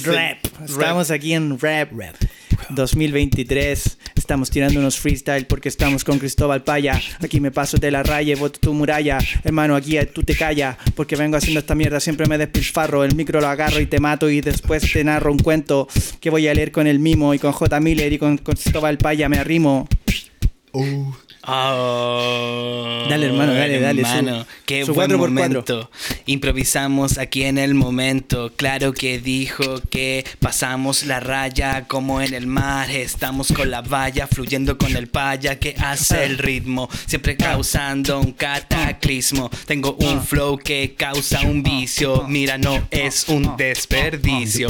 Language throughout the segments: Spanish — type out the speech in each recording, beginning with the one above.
Rap. Estamos aquí en Rap. 2023. Estamos tirando unos freestyle porque estamos con Cristóbal Paya. Aquí me paso de la raya y boto tu muralla. Hermano, aquí tú te callas porque vengo haciendo esta mierda. Siempre me despilfarro. El micro lo agarro y te mato y después te narro un cuento que voy a leer con el mimo y con J. Miller y con Cristóbal Paya me arrimo. Oh. Oh, dale, hermano, dale, dale. Hermano, qué buen momento. Improvisamos aquí en el momento. Claro que dijo que pasamos la raya como en el mar. Estamos con la valla fluyendo con el paya que hace el ritmo. Siempre causando un cataclismo. Tengo un flow que causa un vicio. Mira, no es un desperdicio.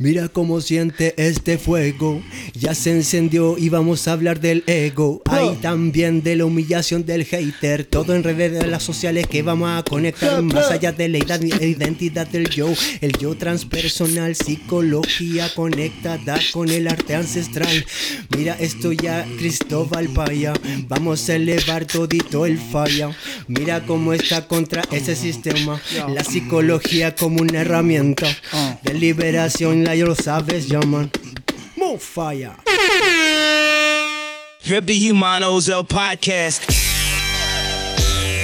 Mira cómo siente este fuego, ya se encendió y vamos a hablar del ego. Hay también de la humillación del hater, todo en redes de las sociales que vamos a conectar más allá de la identidad del yo, el yo transpersonal, psicología conectada con el arte ancestral. Mira esto ya, Cristóbal Paya, vamos a elevar todito el falla. Mira cómo está contra ese sistema, la psicología como una herramienta de liberación ya lo sabes, ya man. More fire. Repti Humanos, el podcast.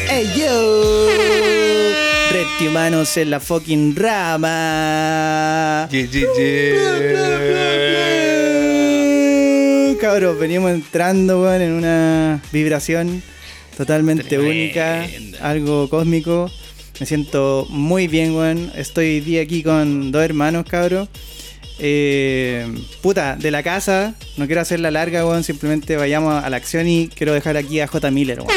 Hey yo. Repti Humanos en la fucking rama. Yeah, yeah, yeah. Cabros, venimos entrando, weón, en una vibración totalmente única, algo cósmico. Me siento muy bien, weón. Estoy día aquí con dos hermanos, cabros. Eh, puta, de la casa, no quiero hacerla larga, weón, simplemente vayamos a la acción y quiero dejar aquí a J. Miller, weón.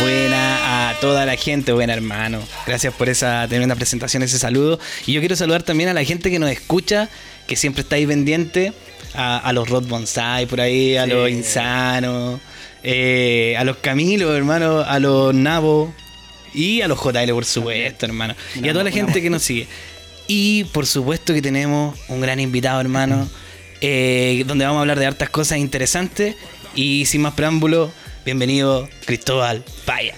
Buena a toda la gente, buena hermano. Gracias por esa tremenda presentación, ese saludo. Y yo quiero saludar también a la gente que nos escucha, que siempre está ahí pendiente, a, los Rod Bonsai por ahí, a los Insanos, eh, a los Camilos, hermano, a los Nabo y a los JL, por supuesto, hermano. y a toda la gente que nos sigue. Y por supuesto que tenemos un gran invitado, hermano, eh, donde vamos a hablar de hartas cosas interesantes. Y sin más preámbulo, bienvenido Cristóbal Paya.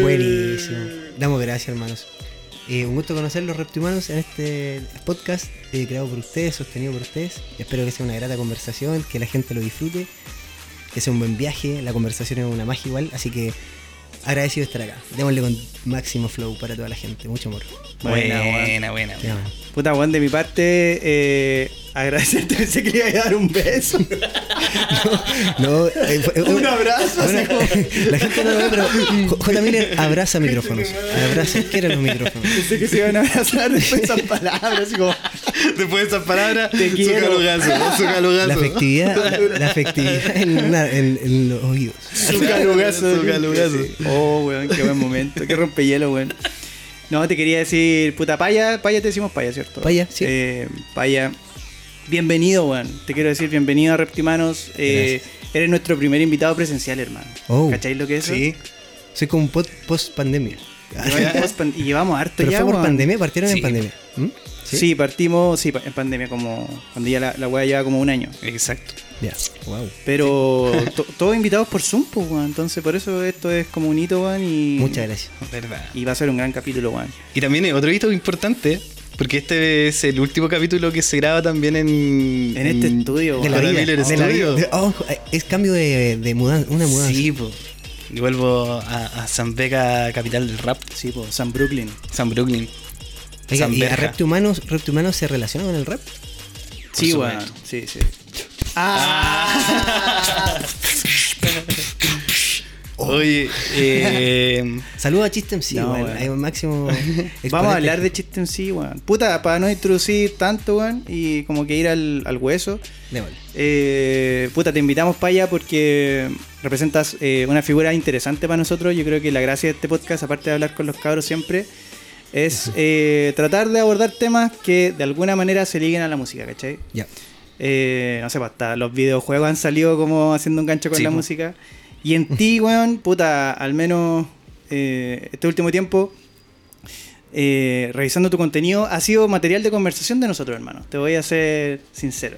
Buenísimo. Damos gracias, hermanos. Eh, un gusto conocer los reptimanos en este podcast eh, creado por ustedes, sostenido por ustedes. Espero que sea una grata conversación, que la gente lo disfrute, que sea un buen viaje. La conversación es una magia igual, así que agradecido de estar acá. Démosle con máximo flow para toda la gente. Mucho amor. Buena, buena, buena. Puta, Juan, de mi parte, eh, agradecerte. Pensé que le iba a dar un beso. no, eh, un abrazo. la gente no lo ve, pero J. Miller abraza micrófonos. Abraza, quiere los micrófonos. Pensé que se iban a abrazar después de esas palabras. Como, después de esas palabras, te. Su calugazo, su calugazo. La efectividad, la, efectividad en, en, los oídos. Su calugazo, su calugazo. Oh, weón, qué buen momento. Qué rompehielo, weón. No, te quería decir, puta paya, paya te decimos paya, ¿cierto? Paya, sí. Eh, paya. Bienvenido, weón. Te quiero decir, bienvenido a Reptimanos. Eh, eres nuestro primer invitado presencial, hermano. Oh. ¿Cacháis lo que es? Sí. Soy como un post pandemia. y llevamos harto ¿Pero ya. Fue por pandemia? ¿Partieron en pandemia? ¿Mm? ¿Sí? partimos sí, en pandemia, como cuando ya la, la weá lleva como un año. Exacto. Ya, wow. Pero todos invitados por Zoom, pues, weón. Entonces, por eso esto es como un hito, weón. Y, Muchas gracias. Verdad. Y va a ser un gran capítulo, weón. Y también otro hito importante, porque este es el último capítulo que se graba también en... En, este estudio, de la vida, oh, es cambio de, de mudanza, una mudanza. Sí, pues. Y vuelvo a, San Vega, capital del rap. Sí, pues, San Brooklyn. San Brooklyn. ¿y a Reptihumanos, Reptihumanos se relaciona con el rap? Sí, bueno. Sí, sí. Ah. Oye, eh, saludos a Chiste MC, no, máximo. Vamos a hablar de Chiste MC, weón. Puta, para no introducir tanto, weón, y como que ir al, al hueso. Eh, puta, te invitamos para allá porque representas eh, una figura interesante para nosotros. Yo creo que la gracia de este podcast, aparte de hablar con los cabros siempre, es eh, tratar de abordar temas que de alguna manera se liguen a la música, ¿cachai? Ya. No sé, hasta los videojuegos han salido como haciendo un gancho con la música. Y en ti, weón, puta, al menos eh, este último tiempo, revisando tu contenido, ha sido material de conversación de nosotros, hermano. Te voy a ser sincero.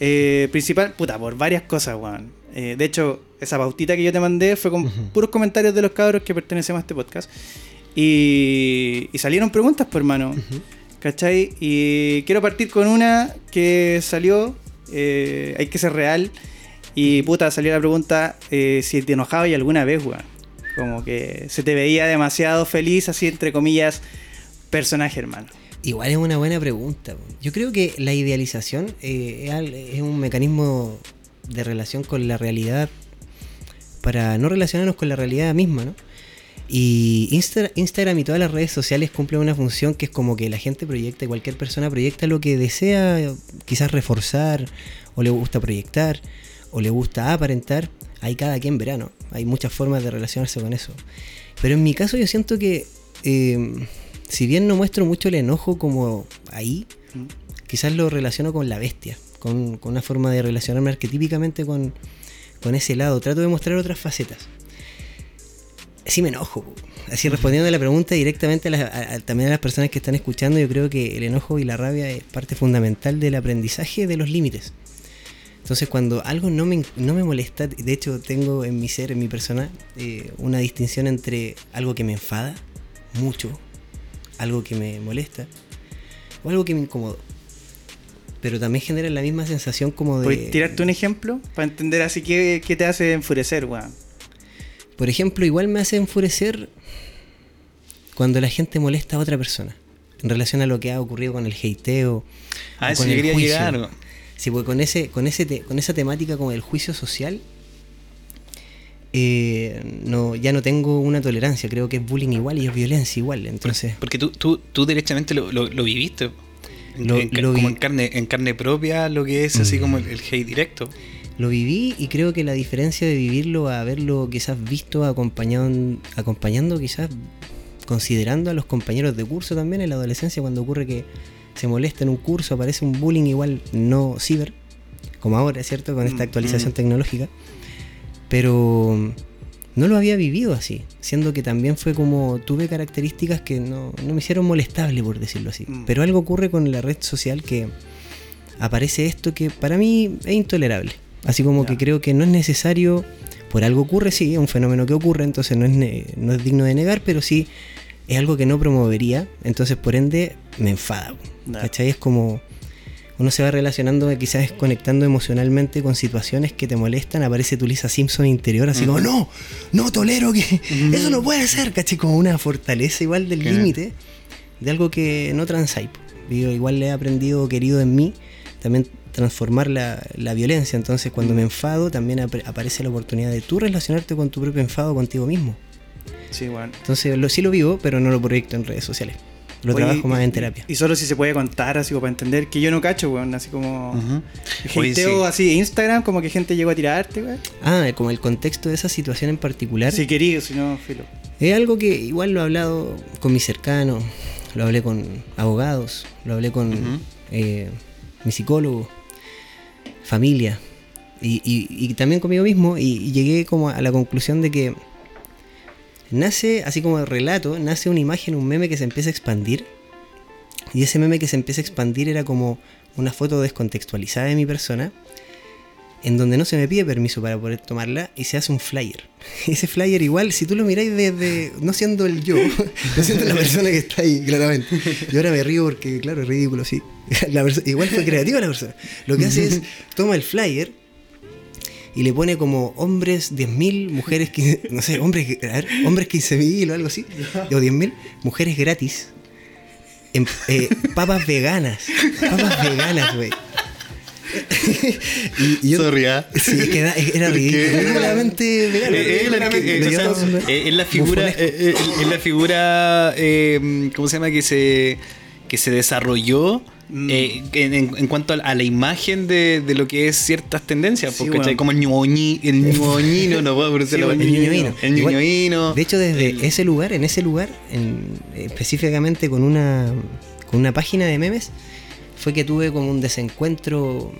Eh, principal, puta, por varias cosas, weón. Eh, de hecho, esa pautita que yo te mandé fue con puros comentarios de los cabros que pertenecemos a este podcast. Y, y salieron preguntas, por hermano. ¿Cachai? Y quiero partir con una que salió, eh, hay que ser real. Y puta, salió la pregunta eh, si te enojaba y alguna vez, weón. Como que se te veía demasiado feliz, así entre comillas, personaje, hermano. Igual es una buena pregunta. Yo creo que la idealización eh, es un mecanismo de relación con la realidad para no relacionarnos con la realidad misma, ¿no? Y Insta- Instagram y todas las redes sociales cumplen una función que es como que la gente proyecta, cualquier persona proyecta lo que desea quizás reforzar, o le gusta proyectar, o le gusta aparentar. Hay cada quien verá, ¿no? Hay muchas formas de relacionarse con eso. Pero en mi caso yo siento que, eh, si bien no muestro mucho el enojo como ahí, quizás lo relaciono con la bestia, con, con una forma de relacionarme arquetípicamente con, con ese lado. Trato de mostrar otras facetas. Sí me enojo. Así respondiendo a la pregunta directamente a- a- también a las personas que están escuchando, yo creo que el enojo y la rabia es parte fundamental del aprendizaje de los límites. Entonces cuando algo no me, no me molesta, de hecho tengo en mi ser, en mi persona, eh, una distinción entre algo que me enfada mucho, algo que me molesta, o algo que me incomoda. Pero también genera la misma sensación como de... ¿Puedes tirarte un ejemplo para entender así qué, qué te hace enfurecer, weón? Por ejemplo, igual me hace enfurecer cuando la gente molesta a otra persona en relación a lo que ha ocurrido con el hateo. A o eso con yo el quería juicio. llegar. Sí, porque con ese, con ese te- con esa temática como el juicio social, eh, no, ya no tengo una tolerancia. Creo que es bullying igual y es violencia igual. Entonces, Porque tú, tú, tú derechamente lo, lo- lo viviste. Lo- en como en carne, en carne propia, lo que es así como el, el hate directo. lo viví y creo que la diferencia de vivirlo a haberlo quizás visto acompañado, acompañando, quizás considerando a los compañeros de curso también en la adolescencia cuando ocurre que se molesta en un curso, aparece un bullying igual no ciber, como ahora, ¿cierto? Con esta Mm, actualización mm. tecnológica. Pero no lo había vivido así, siendo que también fue como tuve características que no, no me hicieron molestable, por decirlo así. Mm. Pero algo ocurre con la red social que aparece esto que para mí es intolerable. Así como que creo que no es necesario, por algo ocurre, sí, es un fenómeno que ocurre, entonces no es, no es digno de negar, pero sí es algo que no promovería, entonces por ende me enfada. ¿Cachai? Es como uno se va relacionando, quizás conectando emocionalmente con situaciones que te molestan, aparece tu Lisa Simpson interior, así como, no, no tolero que eso no puede ser, ¿cachai? Como una fortaleza igual del límite de algo que no transáis. igual le he aprendido, querido en mí, también transformar la, la violencia. Entonces, cuando me enfado, también aparece la oportunidad de tú relacionarte con tu propio enfado contigo mismo. Sí, weón. Entonces, lo, sí lo vivo, pero no lo proyecto en redes sociales. Lo Oye, trabajo más y- en terapia. Y solo si se puede contar, así como para entender que yo no cacho, weón. Así como. Oye, Hateo sí. así, Instagram, como que gente llegó a tirarte, weón. Ah, como el contexto de esa situación en particular. Si querido, si no, filo. Es algo que igual lo he hablado con mis cercanos, lo hablé con abogados, lo hablé con eh, mi psicólogo, familia y, y- y también conmigo mismo y, y llegué como a la conclusión de que nace, así como relato, nace una imagen, un meme que se empieza a expandir y ese meme que se empieza a expandir era como una foto descontextualizada de mi persona en donde no se me pide permiso para poder tomarla y se hace un flyer. Ese flyer igual, si tú lo miráis desde, no siendo el yo, no siendo la persona que está ahí, claramente. Y ahora me río porque, claro, es ridículo, sí. Igual fue creativa la persona. Lo que hace es, toma el flyer y le pone como hombres 10.000, mujeres, 15 no sé, hombres, a ver, hombres 15.000 o algo así, o 10.000, mujeres gratis, en- eh, papas veganas, papas veganas, güey. y, y yo, Sorry, ¿ah? Sí, es que era, era ridículo. Eh, eh, eh, eh, es la figura, eh, eh, es la figura, eh, ¿cómo se llama? Que se, que se desarrolló. Eh, en, cuanto a, la imagen de, de lo que es ciertas tendencias, Sí, porque bueno. como el ñoñi, el ñoñino, no puedo pronunciarlo Sí, mal. el ñoñino. Ñoñino. De hecho, desde el- ese lugar, en ese lugar, en- específicamente con una, con una página de memes, fue que tuve como un desencuentro,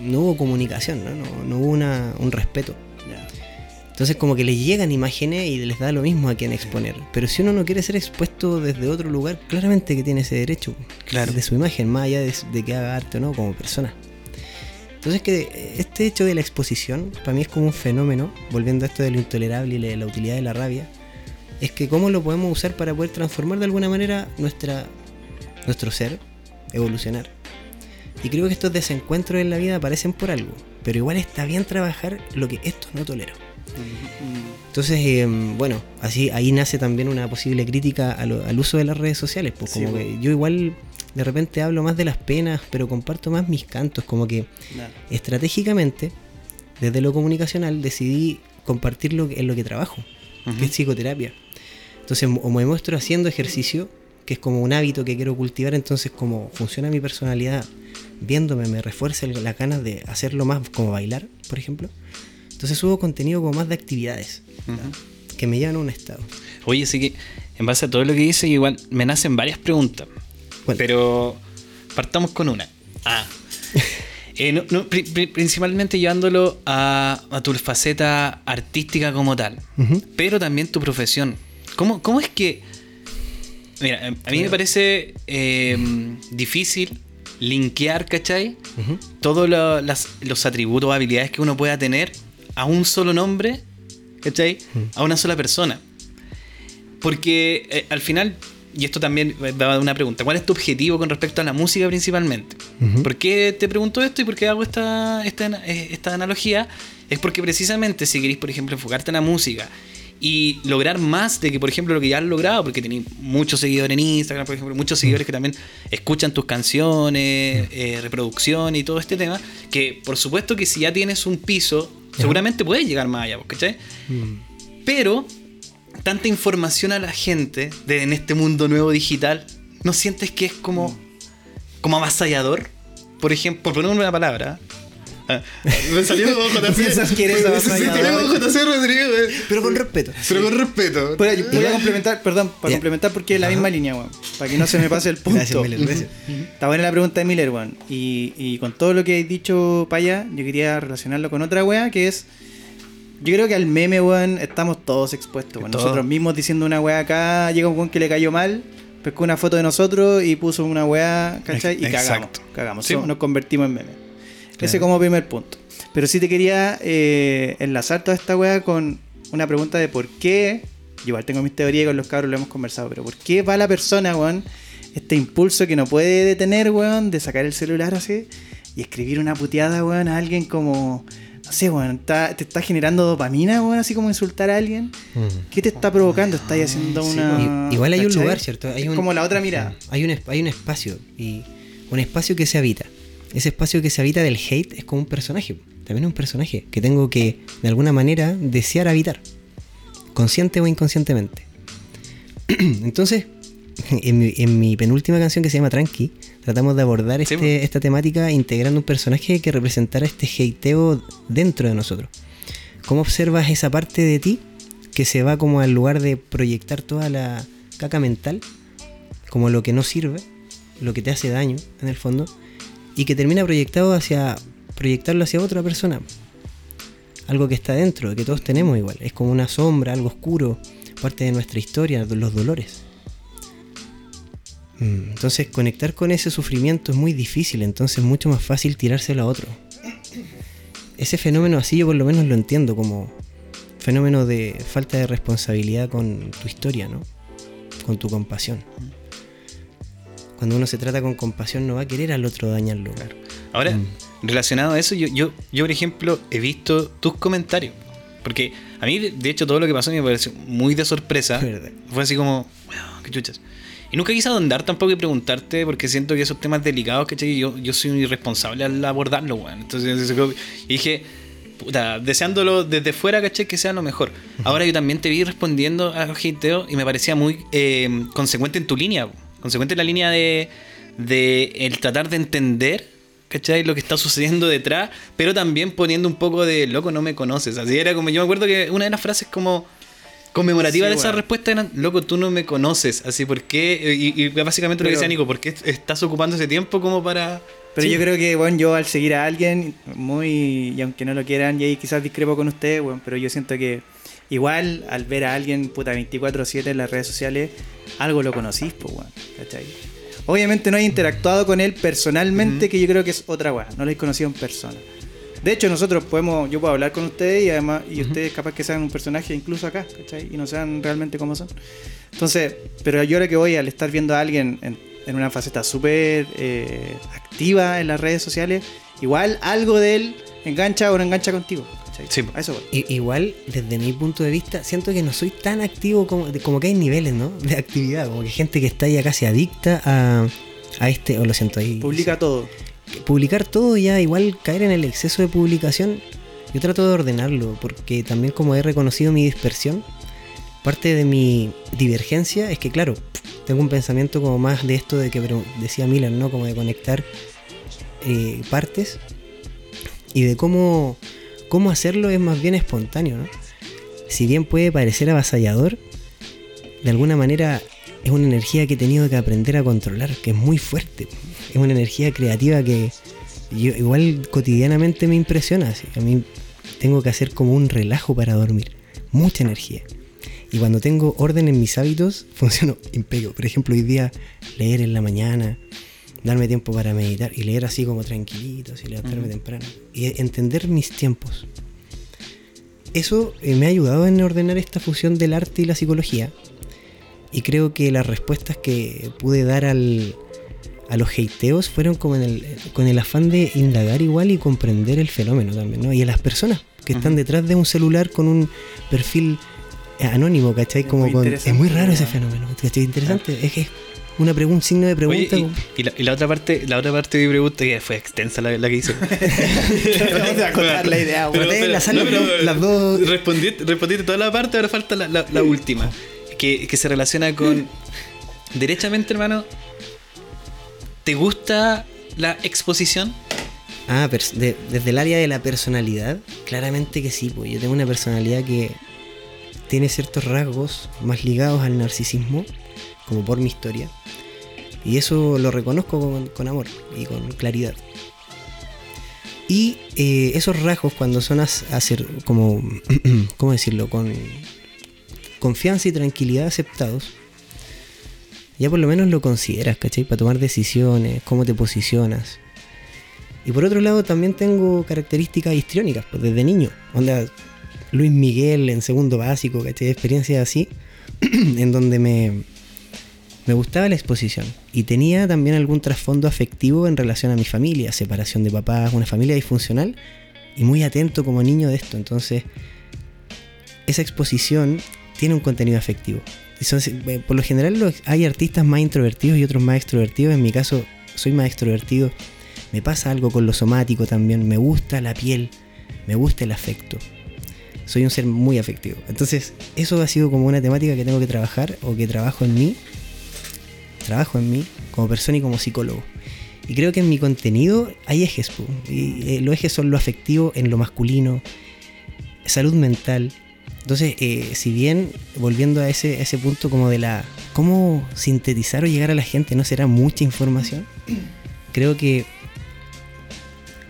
no hubo comunicación, no, no, no hubo una- un respeto. Entonces como que les llegan imágenes y les da lo mismo a quien exponer. Pero si uno no quiere ser expuesto desde otro lugar, claramente que tiene ese derecho. Claro. De su imagen, más allá de, de que haga arte o no como persona. Entonces que este hecho de la exposición, para mí es como un fenómeno, volviendo a esto de lo intolerable y de la utilidad de la rabia, es que cómo lo podemos usar para poder transformar de alguna manera nuestra, nuestro ser, evolucionar. Y creo que estos desencuentros en la vida aparecen por algo, pero igual está bien trabajar lo que esto no tolero. Entonces, em, bueno, así ahí nace también una posible crítica al uso de las redes sociales. Pues como que yo igual de repente hablo más de las penas, pero comparto más mis cantos. Como que estratégicamente, desde lo comunicacional, decidí compartirlo en lo que trabajo, que es psicoterapia. Entonces, o me muestro haciendo ejercicio, que es como un hábito que quiero cultivar, entonces como funciona mi personalidad, viéndome me refuerza las ganas de hacerlo más, como bailar, por ejemplo. Entonces subo contenido como más de actividades que me llevan a un estado. Oye, así que en base a todo lo que dice, igual me nacen varias preguntas. Pero partamos con una. Ah. Eh, principalmente llevándolo a, tu faceta artística como tal, pero también tu profesión. ¿Cómo, ¿Cómo, es que... Mira, a mí me parece eh, difícil linkear, ¿cachai? Todos los atributos o habilidades que uno pueda tener a un solo nombre, ¿cachai? A una sola persona. Porque eh, al final, y esto también va a una pregunta, ¿cuál es tu objetivo con respecto a la música principalmente? ¿Por qué te pregunto esto y por qué hago esta, esta, eh, esta analogía? Es porque precisamente si queréis, por ejemplo, enfocarte en la música y lograr más de que, por ejemplo, lo que ya has logrado, porque tenéis muchos seguidores en Instagram, por ejemplo, muchos seguidores que también escuchan tus canciones, eh, reproducción y todo este tema, que por supuesto que si ya tienes un piso Seguramente puedes llegar más allá, ¿cachai? Mm. Pero tanta información a la gente de, en este mundo nuevo digital, ¿no sientes que es como, como avasallador? Por ejemplo, por poner una palabra, me salió como JC. que eres avasallador? JC Rodrigo. Pero con respeto. Pero con respeto. voy a complementar, perdón, para complementar porque es la misma línea, weón. Para que no se me pase el punto. Gracias, Miller. Está buena la pregunta de Miller, weón. Y, y con todo lo que he dicho para allá, yo quería relacionarlo con otra weá que es. Yo creo que al meme, weón, estamos todos expuestos, weón. Nosotros mismos diciendo una weá acá, llega un weón que le cayó mal, pescó una foto de nosotros y puso una weá, ¿cachai? Y cagamos. Cagamos. Nos convertimos en meme. Ese como primer punto. Pero sí te quería eh, enlazar toda esta weá con una pregunta de por qué. Yo igual tengo mis teorías con los cabros, lo hemos conversado, pero ¿por qué va la persona, weón, este impulso que no puede detener, weón, de sacar el celular así y escribir una puteada, weón, a alguien como. No sé, weón, te está generando dopamina, weón, así como insultar a alguien. Mm. ¿Qué te está provocando? Estás haciendo una. Igual hay un lugar, ¿cierto? Hay como la otra mirada. Hay un, hay un espacio, y un espacio que se habita ese espacio que se habita del hate es como un personaje. También un personaje que tengo que, de alguna manera, desear habitar. Consciente o inconscientemente. Entonces, en mi, penúltima canción que se llama Tranqui, tratamos de abordar este, esta temática integrando un personaje que representara este hateo dentro de nosotros. ¿Cómo observas esa parte de ti que se va como al lugar de proyectar toda la caca mental, como lo que no sirve, lo que te hace daño en el fondo, y que termina proyectado hacia proyectarlo hacia otra persona. Algo que está dentro, que todos tenemos igual. Es como una sombra, algo oscuro, parte de nuestra historia, los dolores. Mm, entonces conectar con ese sufrimiento es muy difícil, entonces es mucho más fácil tirárselo a otro. Ese fenómeno así yo por lo menos lo entiendo como fenómeno de falta de responsabilidad con tu historia, ¿no? Con tu compasión cuando uno se trata con compasión no va a querer al otro dañarlo. Claro. Ahora, mm. relacionado a eso, yo, yo, yo, por ejemplo, he visto tus comentarios. Porque a mí, de hecho, todo lo que pasó me pareció muy de sorpresa. Fue así como, qué chuchas. Y nunca quise ahondar tampoco y preguntarte, porque siento que esos temas delicados, que Yo, yo soy un irresponsable al abordarlo, weón. Entonces, y dije, puta, deseándolo desde fuera, ¿cachai? Que sea lo mejor. Ahora yo también te vi respondiendo a los y me parecía muy eh, consecuente en tu línea, consecuente la línea de, de el tratar de entender ¿cachai? Lo que está sucediendo detrás, pero también poniendo un poco de loco, no me conoces. Así era como, yo me acuerdo que una de las frases como conmemorativa de esa respuesta era, loco, tú no me conoces. Así, ¿por qué? Y, básicamente lo que decía Nico, ¿por qué estás ocupando ese tiempo como para... Pero yo creo que, bueno, yo al seguir a alguien, muy, y aunque no lo quieran, y ahí quizás discrepo con ustedes, bueno, pero yo siento que igual al ver a alguien, puta, 24-7 en las redes sociales, algo lo conocís, pues, weón. ¿Cachai? Obviamente no he interactuado con él personalmente, que yo creo que es otra weá. No lo he conocido en persona. De hecho, nosotros podemos, yo puedo hablar con ustedes y además, y ustedes capaz que sean un personaje incluso acá, ¿cachai? Y no sean realmente como son. Entonces, pero yo ahora que voy al estar viendo a alguien en, en una faceta súper eh, activa en las redes sociales, igual algo de él engancha o no engancha contigo. Sí. A eso voy. I- igual, desde mi punto de vista, siento que no soy tan activo como, como que hay niveles, ¿no? De actividad, como que gente que está ya casi adicta a, a este, o lo siento ahí. Publica todo. publicar todo ya igual caer en el exceso de publicación yo trato de ordenarlo porque también como he reconocido mi dispersión parte de mi divergencia es que claro tengo un pensamiento como más de esto de que pero decía Milan no como de conectar eh, partes y de cómo cómo hacerlo es más bien espontáneo ¿no? si bien puede parecer avasallador de alguna manera es una energía que he tenido que aprender a controlar, que es muy fuerte. Es una energía creativa que yo, igual cotidianamente me impresiona. A mí tengo que hacer como un relajo para dormir. Mucha energía. Y cuando tengo orden en mis hábitos, funciono impecable. Por ejemplo, hoy día leer en la mañana, darme tiempo para meditar y leer así como tranquilito, y levantarme temprano. Y entender mis tiempos. Eso eh, me ha ayudado en ordenar esta fusión del arte y la psicología. Y creo que las respuestas que pude dar al, a los hateos fueron como en el, con el afán de indagar igual y comprender el fenómeno también, ¿no? Y a las personas que están detrás de un celular con un perfil eh, anónimo, ¿cachai? Es Como muy con- es muy raro ese ¿no? fenómeno, ¿cachai? Interesante. Es que una pregunta, un signo de Oye, pregunta. y, la, y la otra parte, la otra parte de mi pregunta, que fue extensa la, la que hice. Vamos a contar la idea, Pero, no, las pero- dos- las dos- Respondiste, respondiste toda la parte, ahora falta la, la- la última. Que, que se relaciona con. Derechamente, hermano. ¿Te gusta la exposición? Ah, de- desde el área de la personalidad, claramente que sí, pues yo tengo una personalidad que tiene ciertos rasgos más ligados al narcisismo, como por mi historia, y eso lo reconozco con, amor y con claridad. Y eh, esos rasgos cuando son ser como, ¿cómo decirlo? Con confianza y tranquilidad aceptados, ya por lo menos lo consideras, ¿cachai? Para tomar decisiones, cómo te posicionas. Y por otro lado también tengo características histriónicas, pues desde niño. Onda, Luis Miguel en segundo básico, ¿cachai? Experiencias así, en donde me, me gustaba la exposición. Y tenía también algún trasfondo afectivo en relación a mi familia, separación de papás, una familia disfuncional, y muy atento como niño de esto. Entonces, esa exposición tiene un contenido afectivo. Eh, por lo general hay artistas más introvertidos y otros más extrovertidos. En mi caso, soy más extrovertido. Me pasa algo con lo somático también. Me gusta la piel. Me gusta el afecto. Soy un ser muy afectivo. Entonces, eso ha sido como una temática que tengo que trabajar o que trabajo en mí. Trabajo en mí como persona y como psicólogo. Y creo que en mi contenido hay ejes. Y eh, los ejes son lo afectivo en lo masculino, salud mental. Entonces, eh, si bien volviendo a ese, ese punto como de la... ¿Cómo sintetizar o llegar a la gente? ¿No será mucha información? Creo que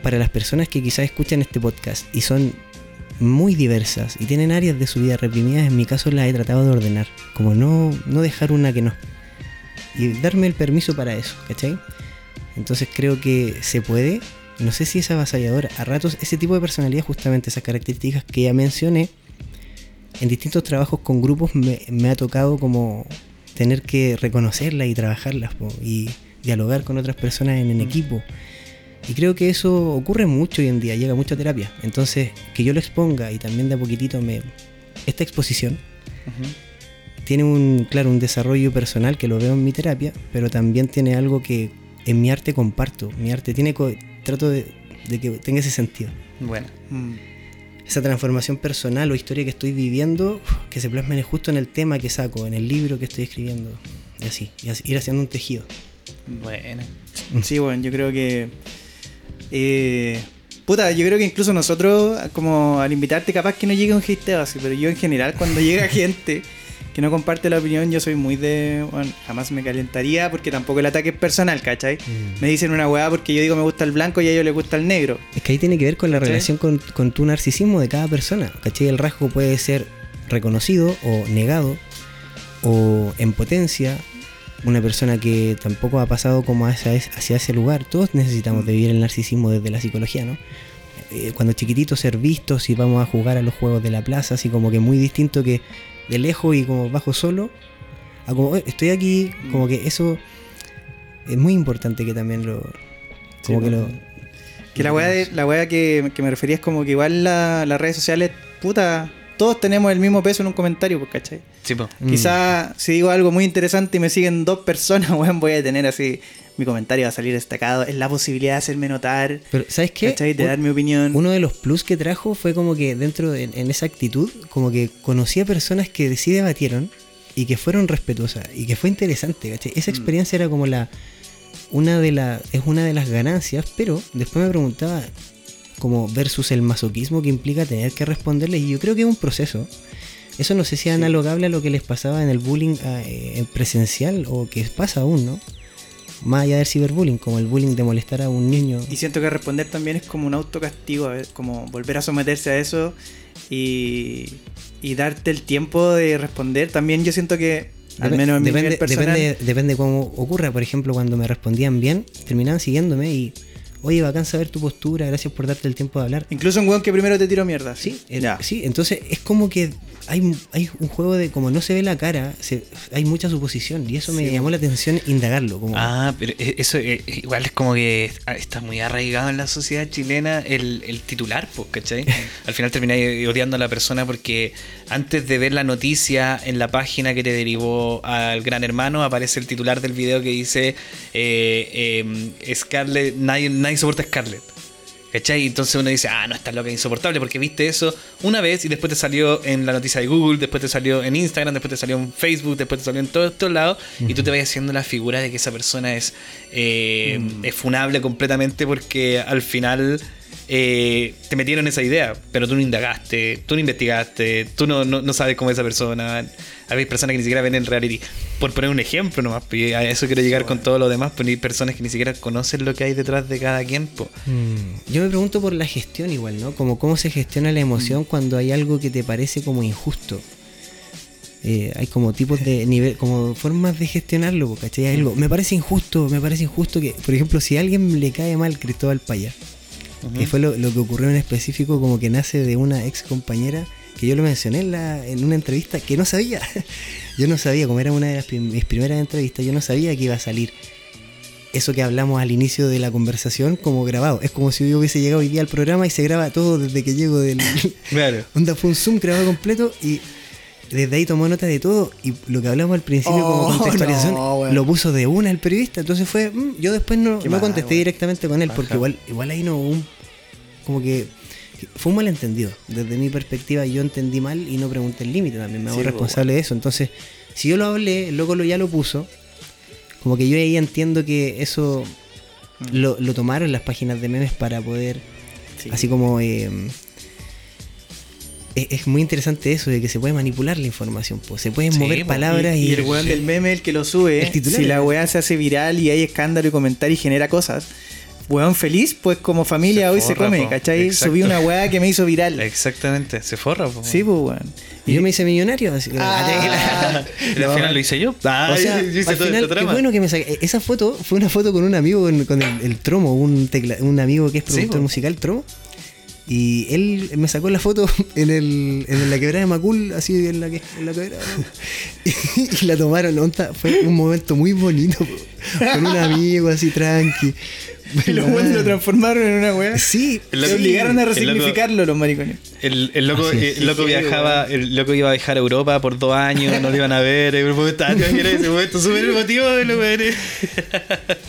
para las personas que quizás escuchan este podcast y son muy diversas y tienen áreas de su vida reprimidas, en mi caso las he tratado de ordenar. Como no, no dejar una que no. Y darme el permiso para eso, ¿cachai? Entonces creo que se puede. No sé si es avasallador. A ratos ese tipo de personalidad, justamente esas características que ya mencioné, en distintos trabajos con grupos me, me ha tocado como tener que reconocerlas y trabajarlas po, y dialogar con otras personas en el equipo. Y creo que eso ocurre mucho hoy en día, llega mucho a terapia. Entonces, que yo lo exponga y también de a poquitito me... Esta exposición tiene un, claro, un desarrollo personal que lo veo en mi terapia, pero también tiene algo que en mi arte comparto. Mi arte tiene... co- trato de, de que tenga ese sentido. Bueno. Mm. Esa transformación personal o historia que estoy viviendo, que se plasmen justo en el tema que saco, en el libro que estoy escribiendo. Y así, y así, ir haciendo un tejido. Bueno. Sí, bueno, yo creo que. eh, puta, yo creo que incluso nosotros, como al invitarte, capaz que no llegue un hateo así, pero yo en general, cuando llega gente que no comparte la opinión, yo soy muy de. Bueno, jamás me calentaría porque tampoco el ataque es personal, ¿cachai? Me dicen una weá porque yo digo me gusta el blanco y a ellos les gusta el negro. Es que ahí tiene que ver con la relación con, con tu narcisismo de cada persona. ¿Cachai? El rasgo puede ser reconocido o negado o en potencia. Una persona que tampoco ha pasado como hacia, hacia ese lugar. Todos necesitamos de vivir el narcisismo desde la psicología, ¿no? eh, cuando chiquititos ser vistos y vamos a jugar a los juegos de la plaza, así como que muy distinto que de lejos y como bajo solo, a como "Eh, estoy aquí, como que eso es muy importante que también lo... Como Sí, que lo... Que la weá, de- la weá que, que me refería es como que igual la- las redes sociales, puta, todos tenemos el mismo peso en un comentario, pues, ¿cachai? Sí, po. Mm. Quizá si digo algo muy interesante y me siguen dos personas, weón, voy a tener así, mi comentario va a salir destacado. Es la posibilidad de hacerme notar, Pero, ¿sabes qué? ¿cachai? De Un- dar mi opinión. Uno de los plus que trajo fue como que dentro de en esa actitud, como que conocí a personas que sí debatieron y que fueron respetuosas y que fue interesante, ¿cachai? Esa Mm. experiencia era como la una de la es una de las ganancias, pero después me preguntaba como versus el masoquismo que implica tener que responderles y yo creo que es un proceso. Eso no sé si es analogable a lo que les pasaba en el bullying ah, eh, en presencial o que pasa aún, ¿no? Más allá del ciberbullying, como el bullying de molestar a un niño. Y siento que responder también es como un autocastigo, como volver a someterse a eso y, y darte el tiempo de responder. También yo siento que, al Dep- menos en mi depende, nivel personal, depende, depende cómo ocurra. Por ejemplo, cuando me respondían bien, terminaban siguiéndome y, oye, bacán saber tu postura, gracias por darte el tiempo de hablar. incluso un weón que primero te tiró mierda. Sí, ya. sí, entonces es como que hay, hay un juego de como no se ve la cara, se- hay mucha suposición y eso me llamó la atención indagarlo. Como, Ah, pero e- eso eh, igual es como que está muy arraigado en la sociedad chilena el, el titular, pues, ¿cachai? Al final termináis odiando a la persona porque antes de ver la noticia en la página que te derivó al gran hermano, aparece el titular del video que dice eh, eh, Scarlett, nadie, nadie soporta a Scarlett. ¿Cachai? Entonces uno dice, ah, no, está loca, insoportable, porque viste eso una vez y después te salió en la noticia de Google, después te salió en Instagram, después te salió en Facebook, después te salió en todos estos lados, y tú te vas haciendo la figura de que esa persona es, eh, es funable completamente porque al final eh, te metieron esa idea, pero tú no indagaste, tú no investigaste, tú no, no, no sabes cómo es esa persona. Hay personas que ni siquiera ven el reality. Por poner un ejemplo nomás, pues, a eso quiero llegar con todo lo demás, pues hay personas que ni siquiera conocen lo que hay detrás de cada quien. pues. Mm, Yo me pregunto por la gestión igual, ¿no? Como cómo se gestiona la emoción Mm. cuando hay algo que te parece como injusto. Eh, hay como tipos de nivel, como formas de gestionarlo, ¿cachai? Algo, me parece injusto, me parece injusto que, por ejemplo, si a alguien le cae mal Cristóbal Paya, que fue lo, lo que ocurrió en específico, como que nace de una ex compañera, que yo lo mencioné en, la, en una entrevista, que no sabía. yo no sabía, como era una de las prim- mis primeras entrevistas, yo no sabía que iba a salir eso que hablamos al inicio de la conversación como grabado. Es como si yo hubiese llegado hoy día al programa y se graba todo desde que llego del... Claro. Onda fue un Zoom grabado completo y desde ahí tomó nota de todo y lo que hablamos al principio Oh, como contextualización no, lo puso de una el periodista. Entonces fue... mm, yo después no, no mal, contesté directamente con él porque igual, igual ahí no hubo un... Como que fue un malentendido. Desde mi perspectiva yo entendí mal y no pregunté el límite también. Me hago Sí, responsable de eso. Entonces, si yo lo hablé, el loco lo, ya lo puso. Como que yo ahí entiendo que eso Mm. lo, lo tomaron las páginas de memes para poder, Sí. así como... eh, es, es muy interesante eso de que se puede manipular la información, pues se pueden Sí, mover po, palabras y, Y el weón del meme, el que lo sube, El titular. si la weá se hace viral y hay escándalo y comentario y genera cosas, weón feliz, pues como familia Se hoy se come, po. ¿cachai? Exacto. Subí una weá que me hizo viral. Exactamente, se forra. po. Sí, pues weón. y yo me hice millonario. Así que- Ah. Y al final lo hice yo. Ah, o sea, yo hice al todo final, este qué bueno que me saqué. Esa foto fue una foto con un amigo, con, con el, el Tromo, un, tecla- un amigo que es productor musical, Tromo. Y él me sacó la foto en, el, en la quebrada de Macul, así en la, que, en la quebrada. y, la tomaron, onda, fue un momento muy bonito, con un amigo así tranqui. Y los weones lo transformaron en una weá. Sí, Se obligaron a el loco- resignificarlo los maricones. El, el loco, Ah, sí. el loco Sí, viajaba, el loco iba a viajar a Europa por dos años, no lo iban a ver, el grupo estaba, ¿te imaginas ese momento súper emotivo de los weones?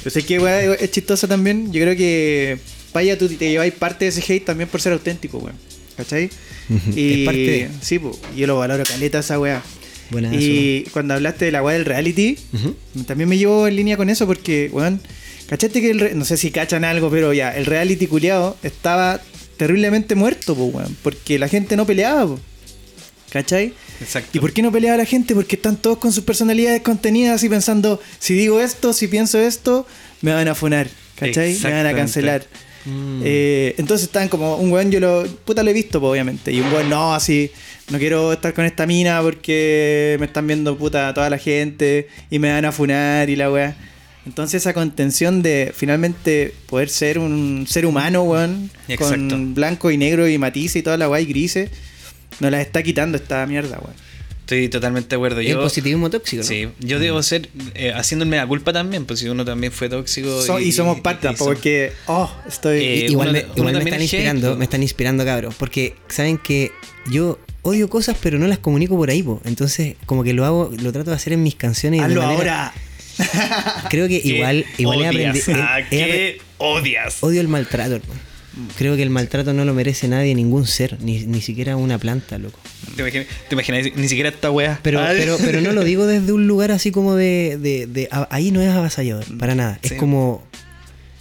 Pero sé que weá es chistoso también. Yo creo que vaya tú te lleváis parte de ese hate también por ser auténtico, weón. ¿Cachai? Y Es parte de- sí, pues, yo lo valoro caleta esa weá. Buenazo. Y cuando hablaste de la weá del reality, también me llevo en línea con eso porque, weón, ¿cachaste que el re- no sé si cachan algo, pero ya, el reality culiado estaba terriblemente muerto, pues, weón, porque la gente no peleaba, po. ¿cachai? Exacto. ¿Y por qué no peleaba la gente? Porque están todos con sus personalidades contenidas y pensando, si digo esto, si pienso esto, me van a funar, ¿cachai? Me van a Exactamente. Cancelar. Eh, entonces están como, un weón yo lo, puta lo he visto, pues, obviamente, y un weón no, así, no quiero estar con esta mina porque me están viendo puta toda la gente y me van a funar y la weá. Entonces esa contención de finalmente poder ser un ser humano, weón, Exacto. con blanco y negro y matices y toda la guay grises, nos la está quitando esta mierda, weón. Estoy totalmente de acuerdo. el Yo, positivismo tóxico, ¿no? sí, yo debo ser eh, haciéndome la culpa también, pues si uno también fue tóxico. So- y, somos parte, porque, oh, estoy... Eh, igual uno- me, igual están es inspirando, me están inspirando, cabros. Porque saben que yo odio cosas, pero no las comunico por ahí, po. Entonces, como que lo hago, lo trato de hacer en mis canciones. de Hazlo manera- ahora. Creo que ¿Qué igual, igual he odias? aprendido. ¿A he- he apre- qué odias? Odio el maltrato, hermano. Creo que el maltrato no lo merece nadie, ningún ser, ni, ni siquiera una planta, loco. ¿Te imaginas, te imaginas? Ni siquiera esta wea. Pero, Ah, pero, pero no lo digo desde un lugar así como de, de- de- a- ahí no es avasallador, para nada. Es como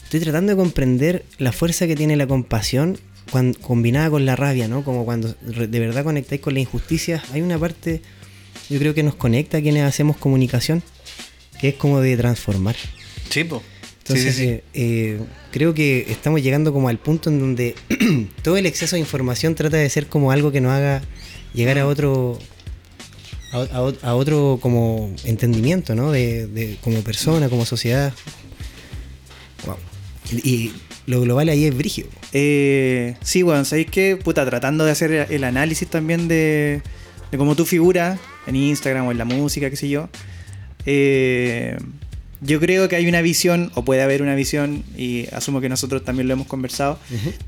estoy tratando de comprender la fuerza que tiene la compasión cuan- combinada con la rabia, ¿no? Como cuando de verdad conectáis con la injusticia. Hay una parte, yo creo que nos conecta a quienes hacemos comunicación, que es como de transformar. Sí, po. Entonces, Sí, sí, sí. eh, creo que estamos llegando como al punto en donde todo el exceso de información trata de ser como algo que nos haga llegar a otro a, a a otro como entendimiento, ¿no? De, de- como persona, como sociedad. Wow. Y, y lo global ahí es brígido. Eh, sí, weón, ¿sabéis qué? Puta, tratando de hacer el análisis también de, de cómo tú figuras en Instagram o en la música, qué sé yo. Eh, yo creo que hay una visión, o puede haber una visión, y asumo que nosotros también lo hemos conversado,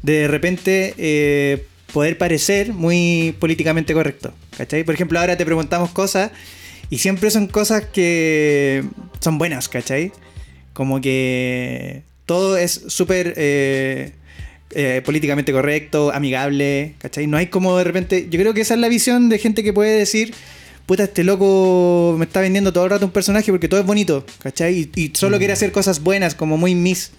de de repente eh, poder parecer muy políticamente correcto. ¿Cachai? Por ejemplo, ahora te preguntamos cosas y siempre son cosas que son buenas, ¿cachai? Como que todo es súper eh, eh, políticamente correcto, amigable, ¿cachai? No hay como de repente. Yo creo que esa es la visión de gente que puede decir. Puta, este loco me está vendiendo todo el rato un personaje porque todo es bonito, ¿cachai? Y, y solo quiere hacer cosas buenas, como muy miss.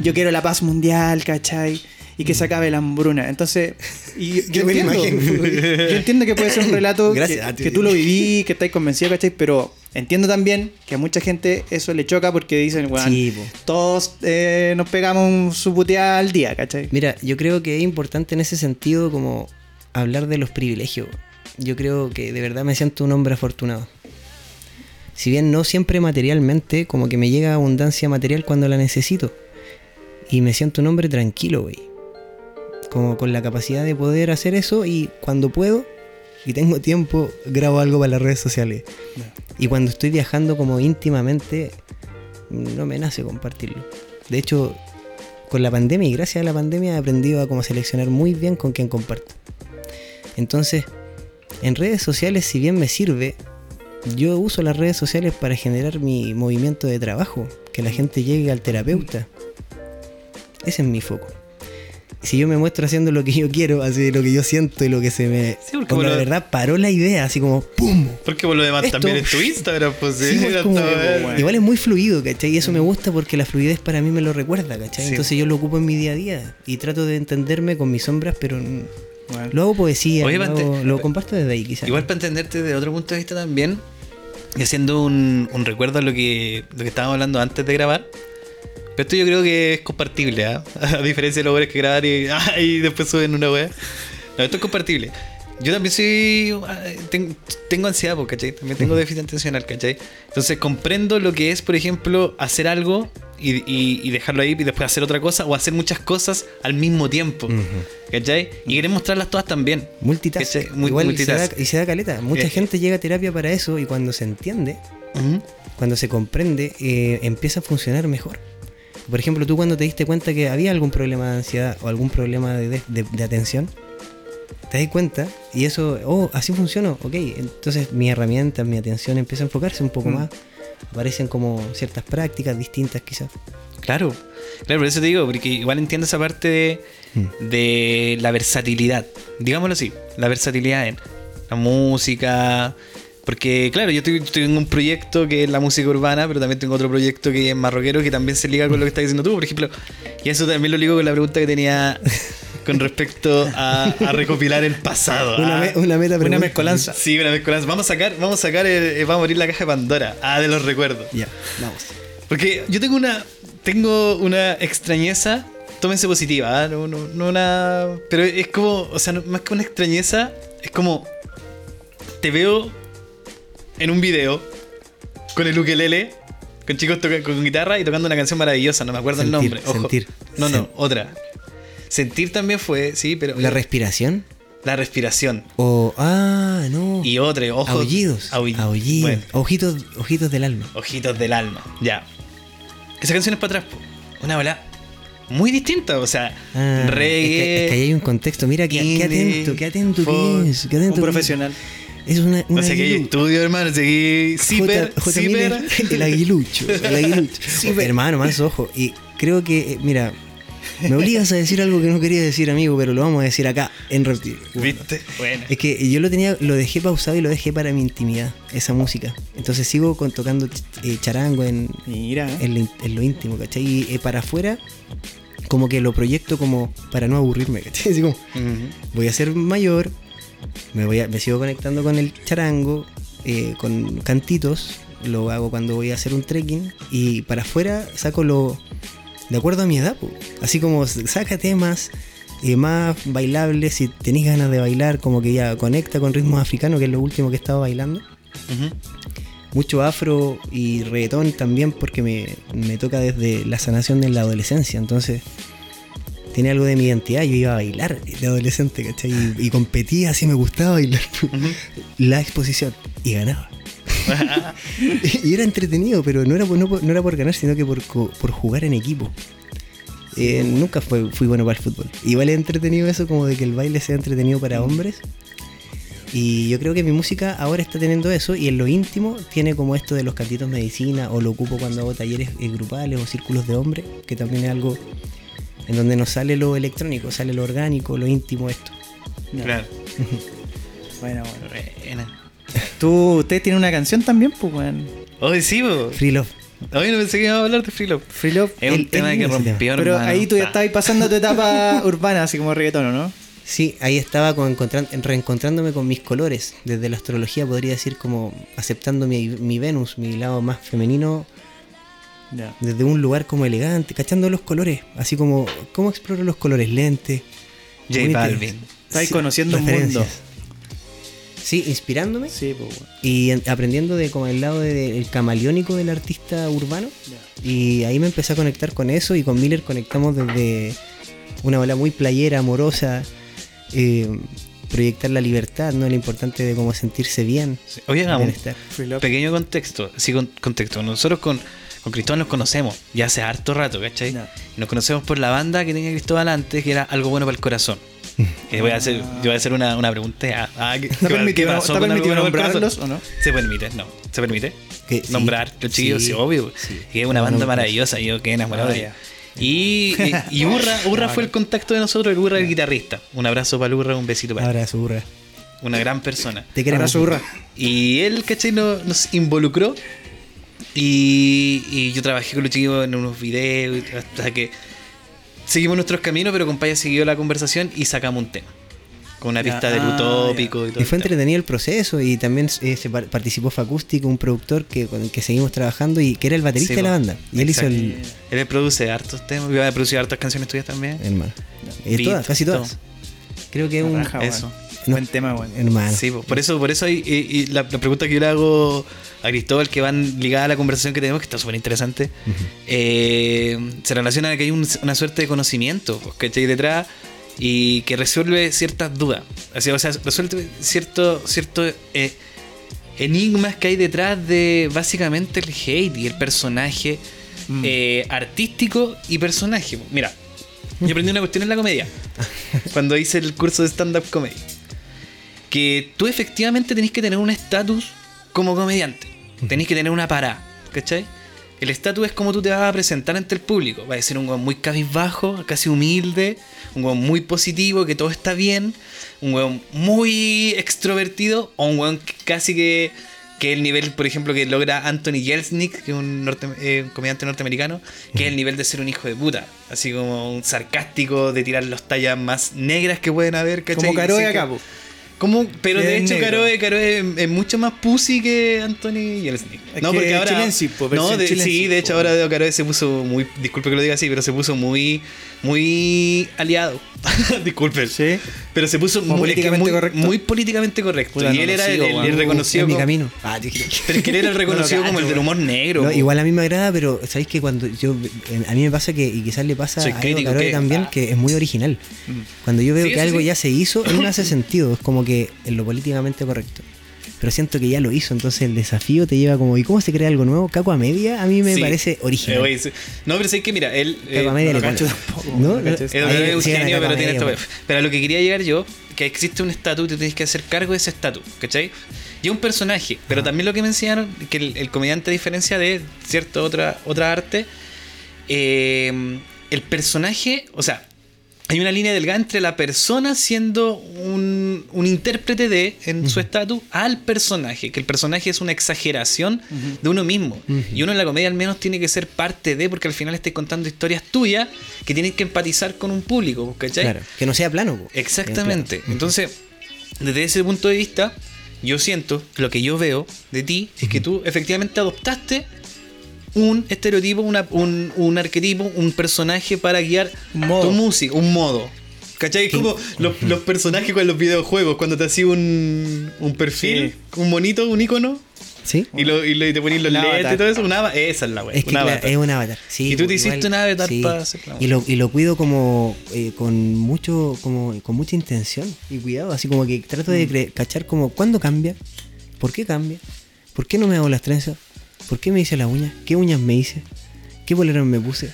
Yo quiero la paz mundial, ¿cachai? Y que se acabe la hambruna. Entonces, y yo, entiendo, yo entiendo que puede ser un relato que, Gracias, tío. que tú lo viví, que estáis convencido, ¿cachai? Pero entiendo también que a mucha gente eso le choca porque dicen, Sí, po. todos eh, nos pegamos su puteada al día, ¿cachai? Mira, yo creo que es importante en ese sentido como hablar de los privilegios. Yo creo que de verdad me siento un hombre afortunado. Si bien no siempre materialmente, como que me llega abundancia material cuando la necesito. Y me siento un hombre tranquilo, güey. Como con la capacidad de poder hacer eso y cuando puedo y tengo tiempo, grabo algo para las redes sociales. Y cuando estoy viajando como íntimamente, no me nace compartirlo. De hecho, con la pandemia y gracias a la pandemia he aprendido a como seleccionar muy bien con quién comparto. Entonces, en redes sociales, si bien me sirve, yo uso las redes sociales para generar mi movimiento de trabajo, que la gente llegue al terapeuta. Ese es mi foco. Si yo me muestro haciendo lo que yo quiero, así lo que yo siento y lo que se me... Sí, porque lo- verdad paró la idea, así como ¡pum! Porque por lo demás Esto- también en tu Instagram, pues sí. Sí, pues, como- igual es muy fluido, ¿cachai? Y eso me gusta porque la fluidez para mí me lo recuerda, ¿cachai? Entonces yo lo ocupo en mi día a día y trato de entenderme con mis sombras, pero Bueno. lo hago poesía, Oye, lo, hago- lo comparto desde ahí quizás. Igual para entenderte de otro punto de vista también, y haciendo un, un recuerdo a lo que, lo que estábamos hablando antes de grabar. Pero esto yo creo que es compartible, ¿ah? A diferencia de los weones que graban y, ah, y después suben una wea. No, esto es compartible. Yo también soy. ah, ten- tengo ansiedad, ¿cachai? También tengo déficit atencional, ¿cachai? Entonces comprendo lo que es, por ejemplo, hacer algo y, y- y dejarlo ahí y después hacer otra cosa o hacer muchas cosas al mismo tiempo, ¿cachai? Y querer mostrarlas todas también. Multitask. y se, da, multitask. y se da caleta. Mucha Eh. gente llega a terapia para eso y cuando se entiende, cuando se comprende, eh, empieza a funcionar mejor. Por ejemplo, tú cuando te diste cuenta que había algún problema de ansiedad o algún problema de, de- de- de atención, te das cuenta y eso, oh, así funcionó, ok. Entonces mi herramienta, mi atención empieza a enfocarse un poco Mm. más. Aparecen como ciertas prácticas distintas quizás. Claro, claro, por eso te digo, porque igual entiendo esa parte de, de la versatilidad, digámoslo así, la versatilidad en la música, porque claro, yo en un proyecto que es la música urbana, pero también tengo otro proyecto que es más rockero, que también se liga con lo que estás diciendo tú, por ejemplo, y eso también lo ligo con la pregunta que tenía con respecto a, a recopilar el pasado. Una, ah. me- una meta Una mezcolanza. Sí, una mezcolanza. Vamos a sacar, vamos a sacar, el- eh, vamos a abrir la caja de Pandora. Ah, de los recuerdos. Ya, vamos. Porque yo tengo una. Tengo una extrañeza. Tómense positiva, ¿ah? no, no, no una. Pero es como. O sea, no- más que una extrañeza, es como. Te veo en un video con el ukelele con chicos toca- con guitarra y tocando una canción maravillosa, no me acuerdo el nombre. Ojo. sentir. No, no, otra. Sentir también fue, sí, pero ¿La respiración? la respiración. O. Ah, no. Y otra, ojos. Aullidos. Aulli- Aullidos. Bueno, Ojitos, ojitos del alma. ojitos del alma. Ya. Esa canción es para atrás, po. Una bola muy distinta, o sea, Ah, reggae. Es que, es que ahí hay un contexto. Mira, qué, qué atento, qué atento folk, que es. Qué atento Un profesional. Es una. No una sé qué estudio, hermano. Seguí. Zipper. Miller, el aguilucho. El aguilucho. Hermano, más ojo. Y creo que, eh, mira, me obligas a decir algo que no quería decir, amigo, pero lo vamos a decir acá en Reptil. ¿Viste? Bueno. Es que yo lo tenía, lo dejé pausado y lo dejé para mi intimidad, esa música. Entonces sigo con, tocando eh, charango en, Mira. en, lo, in- en lo íntimo, ¿cachai? Y eh, para afuera, como que lo proyecto como para no aburrirme, ¿cachai? Así como, voy a ser mayor, me, voy a, me sigo conectando con el charango, eh, con cantitos, lo hago cuando voy a hacer un trekking y para afuera saco lo de acuerdo a mi edad, po. así como saca temas eh, más bailables, si tenéis ganas de bailar, como que ya conecta con ritmos africanos, que es lo último que he estado bailando. Mucho afro y reggaetón también porque me, me toca desde la sanación de la adolescencia, entonces tiene algo de mi identidad, yo iba a bailar de adolescente, ¿cachai? Y, y competía, así me gustaba bailar la exposición y ganaba. y era entretenido, pero no era por, no, por- no era por ganar, sino que por, jugar en equipo. Eh, nunca fue, fui bueno para el fútbol. Igual es entretenido eso, como de que el baile sea entretenido para hombres. Y yo creo que mi música ahora está teniendo eso y en lo íntimo tiene como esto de los cantitos medicina o lo ocupo cuando hago talleres eh, grupales o círculos de hombres, que también es algo en donde no sale lo electrónico, sale lo orgánico, lo íntimo esto. Claro. Bueno, bueno. ¿Tú, ustedes tienen una canción también, pues, weón. Hoy sí, po. Free Love. Hoy no pensé que iba a hablar de Free Love. Free Love. Es un El- tema el que rompió, Pero hermano. ahí tú ya estabas pasando tu etapa urbana, así como reggaetón, ¿o ¿no? Sí, ahí estaba con reencontrándome con mis colores. Desde la astrología podría decir como aceptando mi, mi Venus, mi lado más femenino, Ya. desde un lugar como elegante, cachando los colores. Así como, ¿cómo exploro los colores? Lentes. J bonito. Balvin. Estáis conociendo un mundo. Sí, inspirándome Sí, pues, y en- aprendiendo de como el lado de- del camaleónico del artista urbano. Y ahí me empecé a conectar con eso y con Miller conectamos desde una ola muy playera, amorosa, eh, proyectar la libertad, ¿no? Lo importante de cómo sentirse bien. Sí. Oye, hagamos un bienestar. Free Love. pequeño contexto. Sí, con, contexto. Nosotros con, con Cristóbal nos conocemos ya hace harto rato, ¿cachai? Ya. Nos conocemos por la banda que tenía Cristóbal antes, que era algo bueno para el corazón. Que voy a hacer, yo voy a hacer una, una pregunta. Ah, ah, ¿qué, ¿Está qué- permitido, qué pasó ¿está permitido nombrarlos o no? Se permite, no. ¿Se permite? Que sí. Nombrar los chiquillos, sí, Sí, obvio. sí. Y es una banda maravillosa, yo quedé enamorado Ah, de ella. Y, y, y Urra, Urra fue el contacto de nosotros, el Urra el guitarrista. Un abrazo para el Urra, un besito para él. Abrazo, burra. Una gran persona. Te queremos. Burra. Y él, ¿cachai? Nos, nos involucró. Y, y yo trabajé con los chiquillos en unos videos. Hasta que seguimos nuestros caminos, pero compadre siguió la conversación y sacamos un tema. Con una pista del ah, utópico y todo. Y fue entretenido el proceso y también eh, se par- participó Facústico, un productor que, con el que seguimos trabajando y que era el baterista Sí, de la banda. Y él hizo el... Él produce hartos temas. Iba a producir hartas canciones tuyas también. Hermano. Eh, todas, casi todas. Creo que es un... Raja, eso. Buen tema, weón. Hermano. Sí, po. por eso, por eso hay, y, y la, la pregunta que yo le hago a Cristóbal, que van ligada a la conversación que tenemos, que está súper interesante, eh, se relaciona a que hay un- una suerte de conocimiento pues, ¿cachai? detrás y que resuelve ciertas dudas. Así, o sea, resuelve cierto, cierto eh, enigmas que hay detrás de básicamente el hate y el personaje Mm. eh, artístico y personaje. Mira, yo aprendí una cuestión en la comedia cuando hice el curso de stand-up comedy que tú efectivamente tenés que tener un estatus como comediante. Tenés que tener una parada, ¿cachai? El estatus es como tú te vas a presentar ante el público. Va a ser un weón muy cabizbajo, casi humilde, un weón muy positivo, que todo está bien, un weón muy extrovertido, o un weón casi que, que el nivel, por ejemplo, que logra Anthony Yeltsnik, que es un, norte- eh, un comediante norteamericano, que es el nivel de ser un hijo de puta. Así como un sarcástico, de tirar los tallas más negras que pueden haber, ¿cachai? Como Caroe Así que-. ¿Cómo? Pero de hecho, negro. Caro, es- es, mucho más pussy que Anthony Yeltsnik. Es No, que porque ahora. Po, no, sí, de- sí, de po. hecho, ahora Caro se puso muy. Disculpe que lo diga así, pero se puso muy. Muy aliado. Disculpe. Sí. Pero se puso muy, que políticamente muy, correcto. muy políticamente correcto. Y él era el, sigo, el- el weón. reconocido. en mi camino. Ah, Pero es que él era el reconocido No como el del humor negro. No, igual a mí me agrada, pero sabéis que cuando yo a mí me pasa que y quizás le pasa Soy a crítico, ¿qué? también Ah. que es muy original. Cuando yo veo Sí, que algo sí. ya se hizo, no hace sentido, es como que en lo políticamente correcto. Pero siento que ya lo hizo, entonces el desafío te lleva como ¿y cómo se crea algo nuevo? Caco a media a mí me Sí. parece original. Eh, oye, sí. No, pero sé que mira, él. eh, no lo cacho pone. tampoco, ¿No? Es pero tiene esto. Pero a lo que quería llegar yo, que existe un estatus y tú tienes que hacer cargo de ese estatus, ¿cachai? Y es un personaje, pero también lo que me enseñaron, que el, el comediante, a diferencia de cierta otra, otra arte, eh, el personaje, o sea, hay una línea delgada entre la persona siendo un, un intérprete de, en su estatus, al personaje, que el personaje es una exageración de uno mismo. Y uno en la comedia al menos tiene que ser parte de, porque al final estés contando historias tuyas que tienes que empatizar con un público, ¿cachai? Claro, que no sea plano. Exactamente. Entonces, desde ese punto de vista, yo siento, lo que yo veo de ti, es que tú efectivamente adoptaste un estereotipo, una- un, un arquetipo, un personaje para guiar modo. tu música, un modo. ¿Cachai? Es como los, los personajes con los videojuegos, cuando te hacías un, un perfil, un monito, un icono, ¿Sí? y, lo, y, te ponías los lentes y todo eso, un ava- esa es la wea. Es que un claro, avatar. es un avatar. Sí, Y tú te igual- hiciste un avatar sí. para hacer y lo, y lo cuido como eh, con mucho como con mucha intención y cuidado, así como que trato Mm. de cre- cachar como cuándo cambia, por qué cambia, por qué no me hago las trenzas, por qué me hice la uña, qué uñas me hice, qué polerón me puse.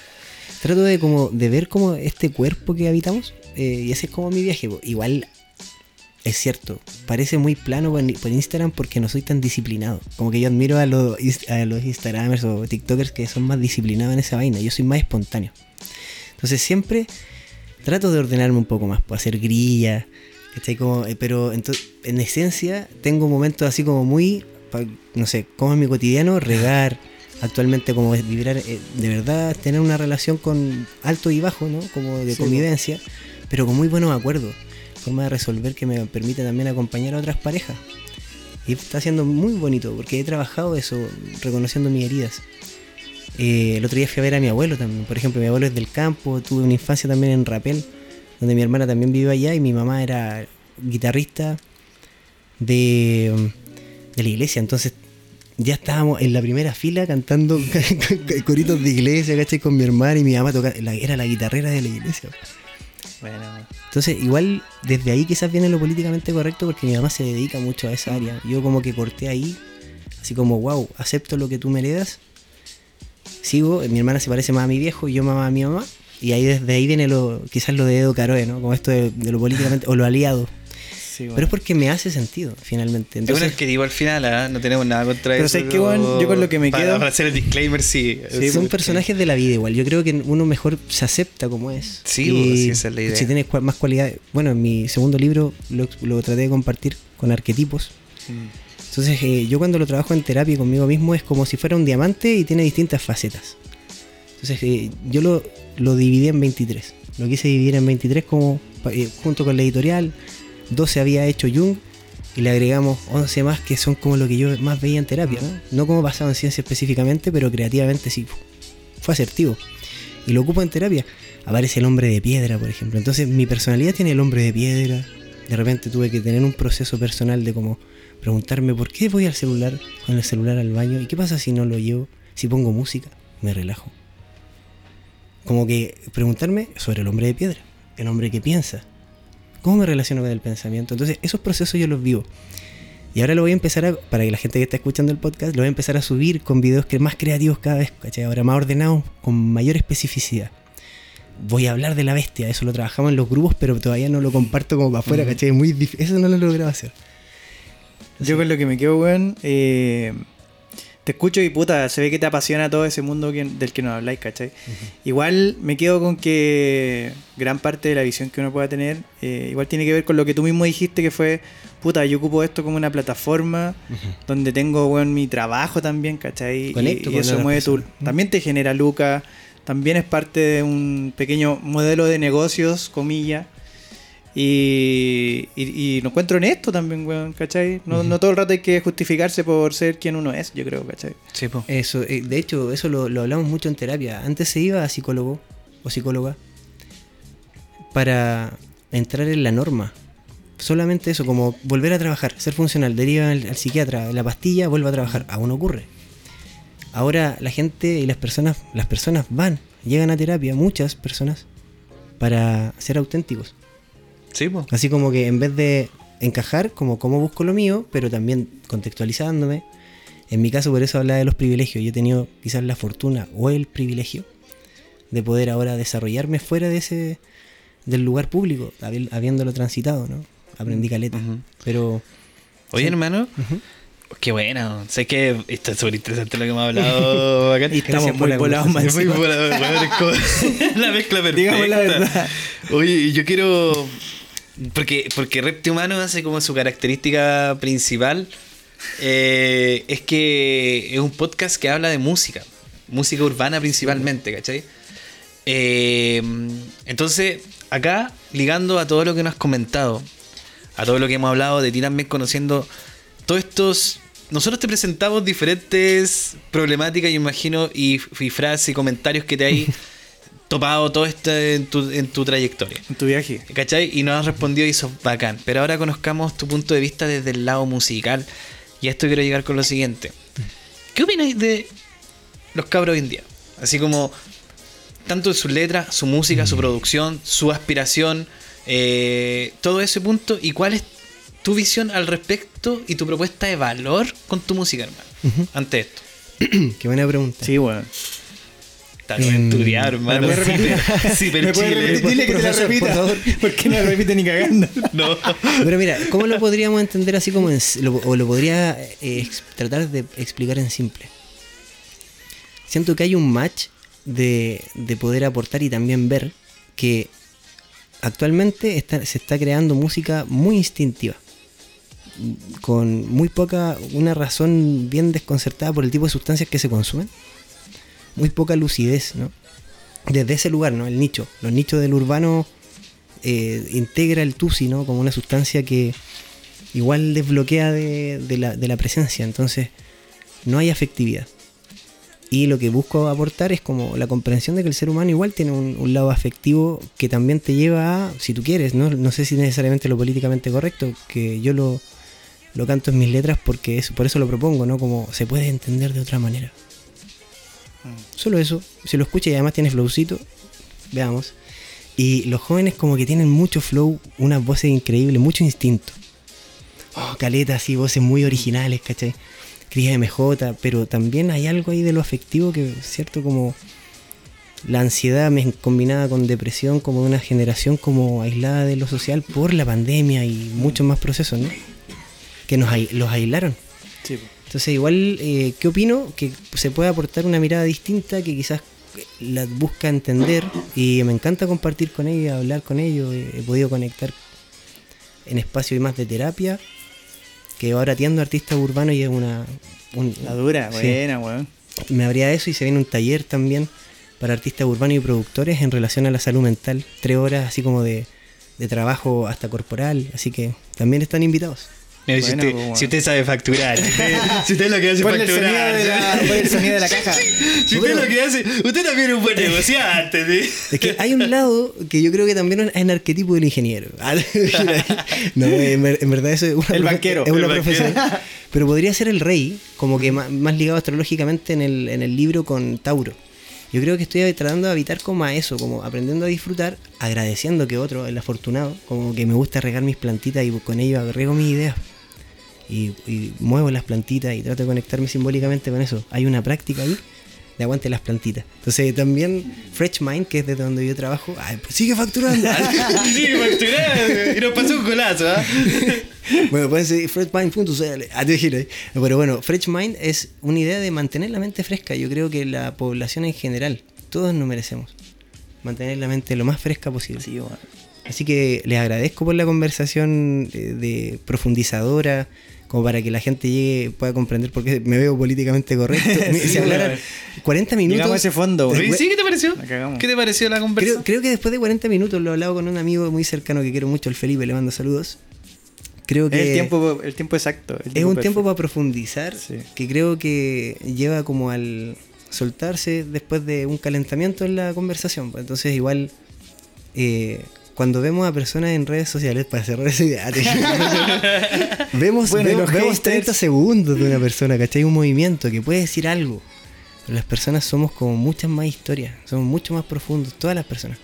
Trato de como de ver como este cuerpo que habitamos eh, y ese es como mi viaje. Igual es cierto, parece muy plano por, Instagram porque no soy tan disciplinado. Como que yo admiro a los, a los Instagramers o TikTokers que son más disciplinados en esa vaina. Yo soy más espontáneo. Entonces siempre trato de ordenarme un poco más, por hacer grilla. Como, eh, pero ento- en esencia tengo momentos así como muy, no sé, como en mi cotidiano, regar, actualmente como es vibrar, eh, de verdad, tener una relación con alto y bajo, ¿no? Como de Sí, convivencia, pero con muy buenos acuerdos, forma de resolver que me permite también acompañar a otras parejas. Y está siendo muy bonito, porque he trabajado eso, reconociendo mis heridas. Eh, el otro día fui a ver a mi abuelo también. Por ejemplo, mi abuelo es del campo, tuve una infancia también en Rapel, donde mi hermana también vivió allá y mi mamá era guitarrista de, de la iglesia. Entonces ya estábamos en la primera fila cantando coritos de iglesia, ¿cachai? Con mi hermana y mi mamá toca- la- era la guitarrera de la iglesia. Bueno, Entonces, igual desde ahí quizás viene lo políticamente correcto porque mi mamá se dedica mucho a esa área. Yo como que corté ahí, así como, wow, acepto lo que tú me heredas. Sigo, mi hermana se parece más a mi viejo y yo más a mi mamá. Y ahí desde ahí viene lo, quizás lo de Edo Caroe, ¿no? Como esto de, de lo políticamente, o lo aliado. Sí, bueno. Pero es porque me hace sentido, finalmente. Es un Entonces, arquetipo al final, ¿ah? no tenemos nada contra Pero eso. ¿sabes qué, weón? Yo con lo que me para, quedo- Para hacer el disclaimer, sí. Sí, son personajes de la vida igual. Yo creo que uno mejor se acepta como es. Sí, pues, sí, esa es la idea. Si tienes más cualidades. Bueno, en mi segundo libro lo, lo traté de compartir con arquetipos. Mm. Entonces, eh, yo cuando lo trabajo en terapia conmigo mismo es como si fuera un diamante y tiene distintas facetas. Entonces, eh, yo lo, lo dividí en 23. Lo quise dividir en 23 como eh, junto con la editorial. 12 había hecho Jung y le agregamos 11 más que son como lo que yo más veía en terapia. No, no como basado en ciencia específicamente, pero creativamente sí. Fue asertivo. Y lo ocupo en terapia. Aparece el hombre de piedra, por ejemplo. Entonces, mi personalidad tiene el hombre de piedra. De repente tuve que tener un proceso personal de como preguntarme por qué voy al celular, con el celular al baño, y qué pasa si no lo llevo, si pongo música, me relajo. Como que preguntarme sobre el hombre de piedra, el hombre que piensa, cómo me relaciono con el pensamiento. Entonces, esos procesos yo los vivo. Y ahora lo voy a empezar a, para que la gente que está escuchando el podcast, lo voy a empezar a subir con videos que más creativos cada vez, ¿cachai? Ahora más ordenados, con mayor especificidad. Voy a hablar de la bestia, eso lo trabajamos en los grupos, pero todavía no lo comparto como para afuera, ¿cachai? Es muy dif- Eso no lo he logrado hacer. Yo con lo que me quedo, weón, eh, te escucho y puta, se ve que te apasiona todo ese mundo que- del que nos habláis, ¿cachai? Igual me quedo con que gran parte de la visión que uno pueda tener, eh, igual tiene que ver con lo que tú mismo dijiste, que fue, puta, yo ocupo esto como una plataforma donde tengo, weón, mi trabajo también, ¿cachai? Y- Conecto y, eso mueve tu... También te genera lucas, también es parte de un pequeño modelo de negocios, comillas. Y, y, lo encuentro esto también, weón, ¿cachai? No, no, todo el rato hay que justificarse por ser quien uno es, yo creo, ¿cachai? Sí, pues. Eso, eh, de hecho, eso lo, lo, hablamos mucho en terapia. Antes se iba a psicólogo o psicóloga para entrar en la norma. Solamente eso, como volver a trabajar, ser funcional, deriva al, psiquiatra, la pastilla, vuelve a trabajar. Aún ocurre. Ahora la gente y las personas, las personas van, llegan a terapia, muchas personas, para ser auténticos. Sí, Así como que en vez de encajar, como cómo busco lo mío, pero también contextualizándome. En mi caso, por eso hablaba de los privilegios. Yo he tenido quizás la fortuna o el privilegio de poder ahora desarrollarme fuera de ese del lugar público, habiéndolo transitado, ¿no? Aprendí caleta. Pero. Oye, hermano. Qué bueno. Sé que esto es súper interesante lo que hemos hablado acá. y estamos muy volados más. Muy volados. la mezcla perfecta. Digamos la verdad. Oye, yo quiero porque, porque Repte Humano hace como su característica principal. Eh, es que es un podcast que habla de música. Música urbana principalmente, ¿cachai? Eh, entonces, acá, ligando a todo lo que nos has comentado, a todo lo que hemos hablado de ti también conociendo todos estos. Nosotros te presentamos diferentes problemáticas, yo imagino, y, y frases y comentarios que te hay topado todo esto en tu, en tu trayectoria. En tu viaje. ¿Cachai? Y nos has respondido y eso es bacán. Pero ahora conozcamos tu punto de vista desde el lado musical. Y a esto quiero llegar con lo siguiente. ¿Qué opináis de los cabros hoy en día? Así como, tanto de sus letras, su música, su mm. producción, su aspiración, eh, todo ese punto. ¿Y cuál es tu visión al respecto y tu propuesta de valor con tu música, hermano? Ante esto. Qué buena pregunta. Sí, bueno. Está bien estudiado, hermano. ¿Me? Sí, pero Chile. Dile que te la repita. Por favor. Porque no la repite ni cagando. No. Pero mira, ¿cómo lo podríamos entender así como en, o lo podría eh, tratar de explicar en simple? Siento que hay un match de, de poder aportar y también ver que actualmente está, se está creando música muy instintiva con muy poca, una razón bien desconcertada por el tipo de sustancias que se consumen muy poca lucidez, ¿no? Desde ese lugar, ¿no? El nicho. Los nichos del urbano eh, integra el tusi, ¿no? Como una sustancia que igual desbloquea de, la, presencia. Entonces, no hay afectividad. Y lo que busco aportar es como la comprensión de que el ser humano igual tiene un, lado afectivo que también te lleva a, si tú quieres, ¿no? No sé si necesariamente lo políticamente correcto, que yo lo, lo canto en mis letras porque es, por eso lo propongo, ¿no? Como se puede entender de otra manera. Solo eso. Si lo escucha y además tiene flowcito, veamos. Y los jóvenes como que tienen mucho flow, unas voces increíbles, mucho instinto. Oh, caletas y voces muy originales, ¿cachai? Cría MJ, pero también hay algo ahí de lo afectivo que, ¿cierto? Como la ansiedad combinada con depresión, como de una generación como aislada de lo social por la pandemia y muchos más procesos, ¿no? Que nos los aislaron. Sí. Entonces, igual, eh, ¿qué opino? Que se puede aportar una mirada distinta que quizás la busca entender y me encanta compartir con ellos, hablar con ellos. He, podido conectar en espacio y más de terapia, que ahora atiendo artistas urbanos y es una... la dura, buena, weón. Me habría eso y se viene un taller también para artistas urbanos y productores en relación a la salud mental. Tres horas así como de, de trabajo hasta corporal, así que también están invitados si, usted, sabe facturar, si usted, lo que hace facturar. El sonido de la, caja. Si usted lo que hace, usted también es un buen negociante. Es que hay un lado que yo creo que también es el arquetipo del ingeniero. no, en, verdad eso es una, el banquero, es una profesión. Pero podría ser el rey, como que más, ligado astrológicamente en el, en el libro con Tauro. Yo creo que estoy tratando de habitar como a eso, como aprendiendo a disfrutar, agradeciendo que otro, el afortunado, como que me gusta regar mis plantitas y con ello agrego mis ideas y, muevo las plantitas y trato de conectarme simbólicamente con eso. Hay una práctica ahí de aguante las plantitas. Entonces también Fresh Mind, que es desde donde yo trabajo, pues sigue facturando. sigue facturando. Y nos pasó un colazo, ¿ah? bueno, pueden seguir freshmind.cl. Ah, Pero bueno, Fresh Mind es una idea de mantener la mente fresca. Yo creo que la población en general, todos nos merecemos mantener la mente lo más fresca posible. Así que les agradezco por la conversación eh, de profundizadora, como para que la gente llegue pueda comprender por qué me veo políticamente correcto. Sí, si hablaran weón. 40 minutos. Llegamos a ese fondo. Oye, ¿Sí? ¿Qué te pareció? ¿Qué te pareció la conversación? Creo, creo que después de 40 minutos lo he hablado con un amigo muy cercano que quiero mucho, el Felipe, le mando saludos. Creo que Es el tiempo, el tiempo exacto. el es un tiempo para profundizar Sí. que creo que lleva como al soltarse después de un calentamiento en la conversación. pues. Entonces igual eh, cuando vemos a personas en redes sociales, para cerrar esa idea, vemos, Bueno, vemos, los vemos haters. 30 segundos de una persona, ¿cachai? Un movimiento que puede decir algo. Pero las personas somos como muchas más historias, somos mucho más profundos, todas las personas.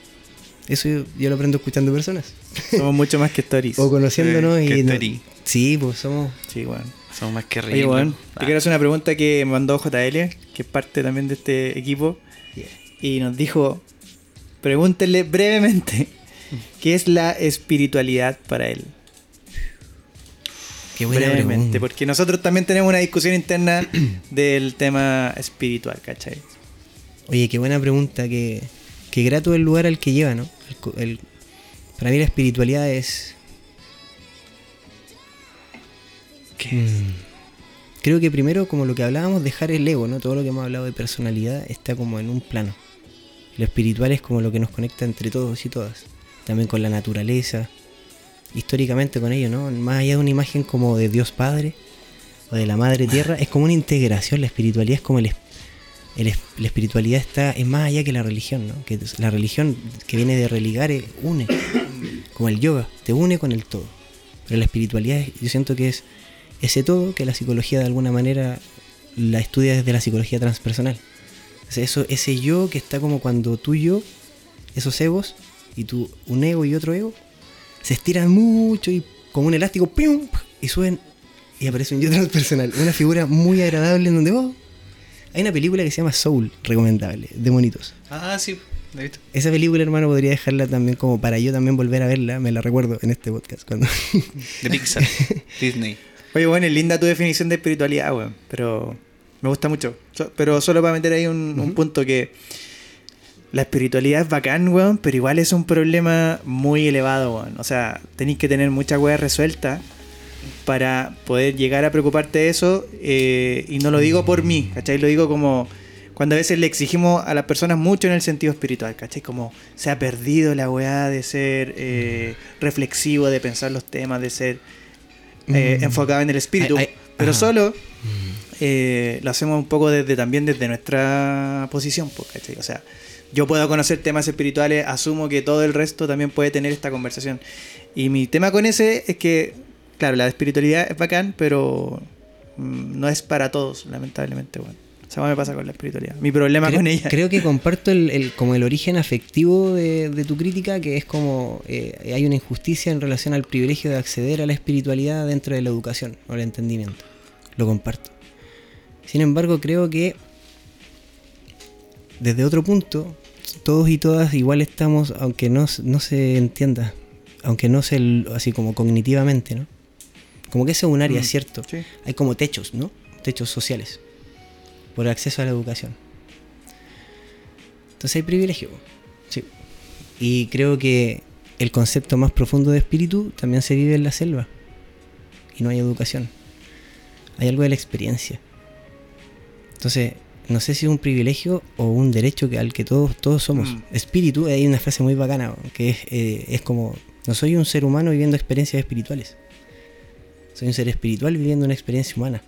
Eso yo, yo lo aprendo escuchando personas. Somos mucho más que stories. O conociéndonos Eh, y... que no- story. sí, pues somos... Sí, weón. Somos más que Oye, ridículos. weón, Ah. te quiero hacer una pregunta que me mandó JL, que es parte también de este equipo. Y nos dijo: pregúntenle brevemente qué es la espiritualidad para él. Qué buena brevemente, pregunta. porque nosotros también tenemos una discusión interna del tema espiritual, ¿cachai? Oye, qué buena pregunta, que, que grato el lugar al que lleva, ¿no? El co- el- para mí la espiritualidad es... Mm. Creo que primero, como lo que hablábamos, dejar el ego, ¿no? Todo lo que hemos hablado de personalidad está como en un plano. Lo espiritual es como lo que nos conecta entre todos y todas. También con la naturaleza, históricamente con ello, ¿no? Más allá de una imagen como de Dios Padre o de la Madre Tierra, es como una integración. La espiritualidad es como el, el la espiritualidad está es más allá que la religión, ¿no? Que la religión que viene de religar eh, une, como el yoga, te une con el todo. Pero la espiritualidad es- yo siento que es ese todo que la psicología de alguna manera la estudia desde la psicología transpersonal. Eso, ese yo que está como cuando tú y yo, esos egos, y tú, un ego y otro ego, se estiran mucho y como un elástico, ¡pium! y suben y aparece un yo transpersonal. Una figura muy agradable en donde, oh, hay una película que se llama Soul, recomendable, de monitos. Ah, sí, la he visto. Esa película, hermano, podría dejarla también como para yo también volver a verla. Me la recuerdo en este podcast. cuando De Pixar, Disney. Oye, bueno, es linda tu definición de espiritualidad, weón. Pero me gusta mucho. Pero solo para meter ahí un, un punto que la espiritualidad es bacán, weón, pero igual es un problema muy elevado, weón. O sea, tenéis que tener mucha weá resuelta para poder llegar a preocuparte de eso. eh, y no lo digo por mí, ¿cachai? Lo digo como cuando a veces le exigimos a las personas mucho en el sentido espiritual, ¿cachai? Como se ha perdido la weá de ser eh, reflexivo, de pensar los temas, de ser eh, Mm. enfocado en el espíritu. Pero solo eh, lo hacemos un poco desde también desde nuestra posición, pues, ¿cachai? O sea, yo puedo conocer temas espirituales, asumo que todo el resto también puede tener esta conversación. Y mi tema con ese es que, claro, la espiritualidad es bacán, pero mm, no es para todos, lamentablemente, bueno. O sea, me pasa con la espiritualidad. Mi problema creo, con ella. creo que comparto el, el- como el origen afectivo de, de tu crítica, que es como eh, hay una injusticia en relación al privilegio de acceder a la espiritualidad dentro de la educación o el entendimiento. Lo comparto. Sin embargo, creo que desde otro punto, todos y todas igual estamos, aunque no, no se entienda, aunque no se, así como cognitivamente, ¿no? Como que ese es un área, Mm, ¿cierto? sí. Hay como techos, ¿no? Techos sociales por acceso a la educación. Entonces hay privilegio. Sí. Y creo que el concepto más profundo de espíritu también se vive en la selva. Y no hay educación. Hay algo de la experiencia. Entonces, no sé si es un privilegio o un derecho que, al que todos, todos somos. Mm. Espíritu, hay una frase muy bacana, que es, eh, es como, no soy un ser humano viviendo experiencias espirituales. Soy un ser espiritual viviendo una experiencia humana.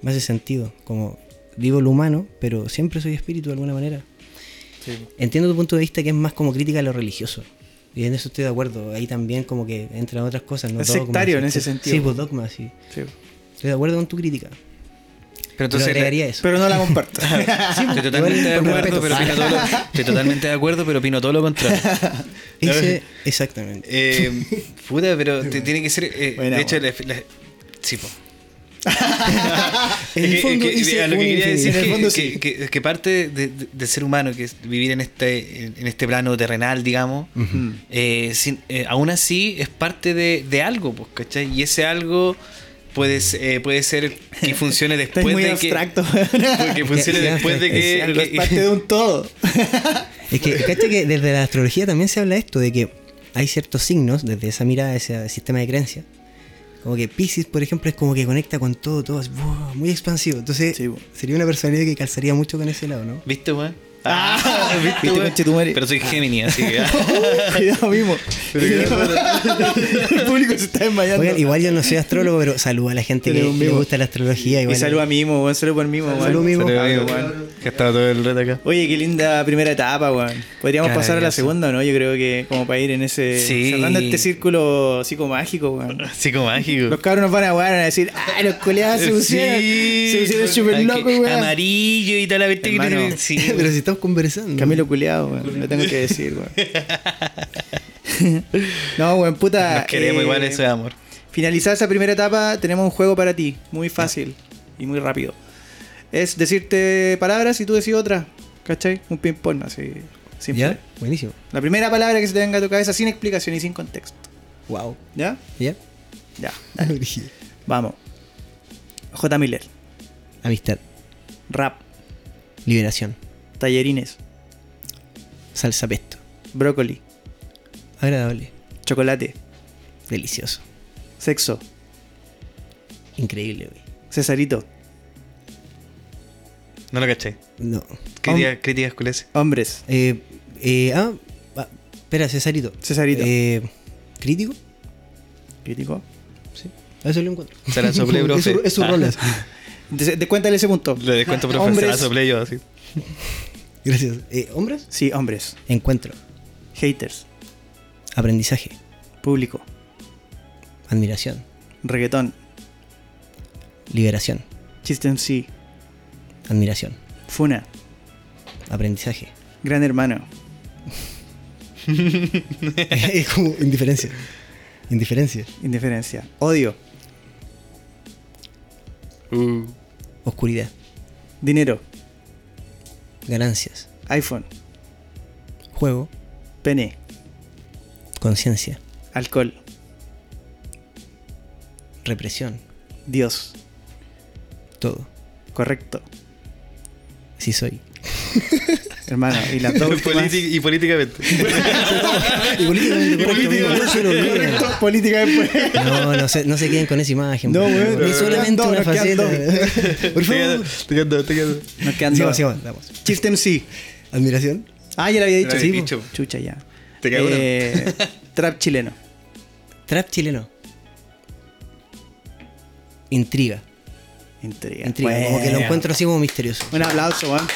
Me hace sentido, como vivo lo humano, pero siempre soy espíritu de alguna manera. Entiendo tu punto de vista que es más como crítica a lo religioso. Y en eso estoy de acuerdo. Ahí también como que entran otras cosas. ¿no? Es Dogmas, sectario en ese sentido. Sí, pues dogmas, sí. Sí. Estoy de acuerdo con tu crítica. Pero Pero entonces. agregaría eso. Pero no la comparto. Estoy totalmente de acuerdo, pero opino todo lo- estoy totalmente de acuerdo, pero opino todo lo contrario. Ese, exactamente. Eh, puta, pero te- tiene que ser. eh, de hecho, buena. la- la- sí, po. En el que- fondo que- lo que quería decir En el es fondo que, sí. que- que parte de- de- del ser humano, que es vivir en este, en este plano terrenal, digamos, eh, sin- eh, aún así es parte de, de algo, pues, ¿cachai? Y ese algo puede, se- eh, puede ser que funcione después muy de abstracto. que. Que funcione Sí, después de es que. Es que- parte de un todo. Es que, cacha que desde la astrología también se habla esto, de que hay ciertos signos desde esa mirada, ese sistema de creencia. Como que Pisces, por ejemplo, es como que conecta con todo, todo es wow, muy expansivo. Entonces, Sí, sería una personalidad que calzaría mucho con ese lado, ¿no? ¿Viste, weón? Ah, ¿viste, ¿viste, weón? conchetumare? Pero soy Gemini, así que. Cuidado mismo. el público se está desmayando. Oigan, igual yo no soy astrólogo, pero saludo a la gente que, le gusta la astrología. y Igual, salud a Mimo, weón. Salud por Mimo, weón. Salud, Mimo. Pero, Salud, weón, weón. Que estaba todo el reto acá. Oye, qué linda primera etapa, weón. Podríamos pasar a la segunda, ¿no? Yo creo que como para ir en ese... Sí. Cerrando este círculo psicomágico, weón. Psicomágico. Los cabros nos van a van a decir, ¡ay, los coleados se pusieron! se pusieron súper locos, que weón. Amarillo y tal, la viste Hermano. Sí, pero si estamos conversando. Camilo culeado, weón. Lo tengo que decir, weón. no, weón, puta. Nos queremos eh, igual, eso es amor. Finalizada esa primera etapa, tenemos un juego para ti. Muy fácil y muy rápido. Es decirte palabras y tú decís otra. ¿Cachai? Un ping-pong así. Simple. ¿Ya? Buenísimo. La primera palabra que se te venga a tu cabeza sin explicación y sin contexto. Wow. ¿Ya? ¿Ya? Ya. Vamos. J. Miller. Amistad. Rap. Liberación. Tallerines. Salsa pesto. Brócoli. Agradable. Chocolate. Delicioso. Sexo. Increíble, güey. Cesarito. No lo caché. No. Críticas críticas culeses. Hombres. Eh, eh, ah, ah, espera, Cesarito. Cesarito. Eh, ¿Crítico? Crítico. Sí. A eso lo encuentro. Se la soplé, Es profe. su- Es su rol. así. De, de- cuéntale ese punto. Le descuento, profe. Se Hombres. la soplé yo así. Gracias. Eh, ¿Hombres? Sí, hombres. Encuentro. Haters. Aprendizaje. Público. Admiración. Reggaetón. Liberación. Chiste en sí. Admiración. Funa. Aprendizaje. Gran hermano. es como indiferencia. Indiferencia. Indiferencia. Odio. Uh. Oscuridad. Dinero. Ganancias. iPhone. Juego. Pene. Conciencia. Alcohol. Represión. Dios. Todo. Correcto. Sí soy. Hermano. Y las dos y políticamente. Y políticamente correcto, amigo, no se lo olviden. Correcto, Política después. No, no se, no se queden con esa imagen. No, weón, Es solamente quedan dos, una nos quedan faceta. Por favor. Te quedo, te quedo. Nos quedan dos. sigamos, vamos. En sí. Admiración. Ah, ya lo había dicho. Sí. Chucha, ya. Te uno. Eh, Trap chileno. Trap chileno. Intriga. Intriga. Intriga. Como que lo Bueno. encuentro así como misterioso. Un aplauso, weón.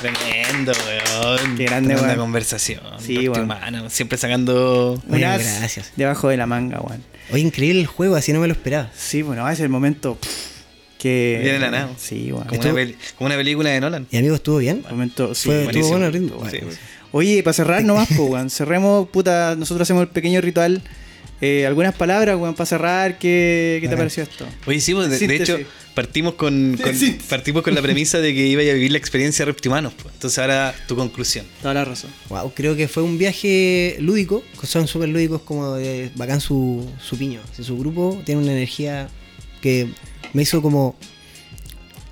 Tremendo, weón. Qué grande, Tremenda weón. conversación. Sí, weón. Siempre sacando. Bueno, Un as gracias. debajo de la manga, weón. Oye, increíble el juego, así no me lo esperaba. Sí, bueno, es el momento pff, que. Viene la nada. Sí, weón. Como Estuvo- una, peli- como una película de Nolan. ¿Y amigo estuvo bien? Momento, sí, Fue- buenísimo. estuvo bueno el ritmo. Sí, Bueno, weón. Oye, para cerrar nomás, po, weón. Cerremos, puta, nosotros hacemos el pequeño ritual. Eh, algunas palabras, weón, para cerrar. ¿Qué, qué te pareció esto? Oye, sí, pues, de, hecho, partimos con, partimos con la premisa de que iba a vivir la experiencia de reptimanos. Pues. Entonces, ahora tu conclusión. Toda la razón. Wow, creo que fue un viaje lúdico, son súper lúdicos, como de bacán su, su piño. O sea, su grupo tiene una energía que me hizo como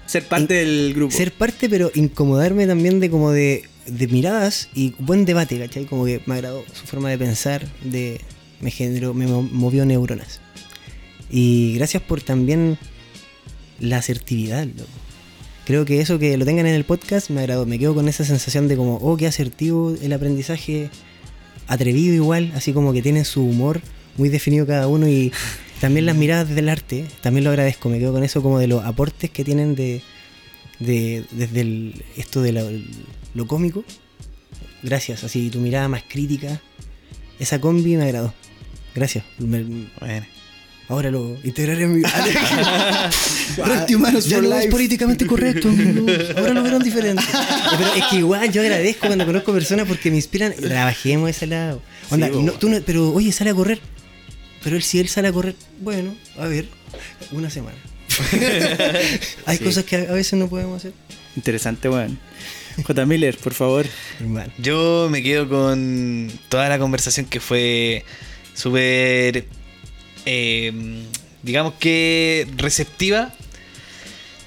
Ser parte del grupo. ser parte, pero incomodarme también de como de, de miradas y buen debate, ¿cachai? Como que me agradó su forma de pensar, de me generó, me mo- movió neuronas. Y gracias por también la asertividad, loco. Creo que eso que lo tengan en el podcast me agradó. Me quedo con esa sensación de como, oh, qué asertivo el aprendizaje, atrevido igual, así como que tienen su humor muy definido cada uno y también las miradas del arte, también lo agradezco. Me quedo con eso como de los aportes que tienen de, de desde esto de lo cómico. Gracias, así tu mirada más crítica. Esa combi me agradó. Gracias. Me- Bueno. ahora lo integraré en mi. Reptimanos ya for no es políticamente correcto, amigos. Ahora lo verán diferente. Pero es que igual yo agradezco cuando conozco personas porque me inspiran. Trabajemos ese lado. Onda, Sí, no, tú no- pero oye, sale a correr. Pero él, si él sale a correr, bueno, a ver, una semana. Hay Sí. cosas que a veces no podemos hacer. Interesante, weón. J. Miller, por favor. Yo me quedo con toda la conversación que fue súper, eh, digamos que receptiva,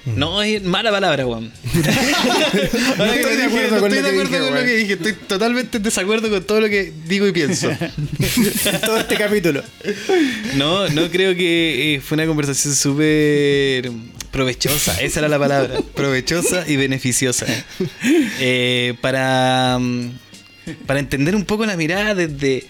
No, es mala palabra, acuerdo no estoy de acuerdo con lo que dije. Estoy totalmente en desacuerdo con todo lo que digo y pienso. En todo este capítulo. No, no creo que eh, fue una conversación súper provechosa. Esa era la palabra. Provechosa y beneficiosa. Eh, para, mm, para entender un poco la mirada desde,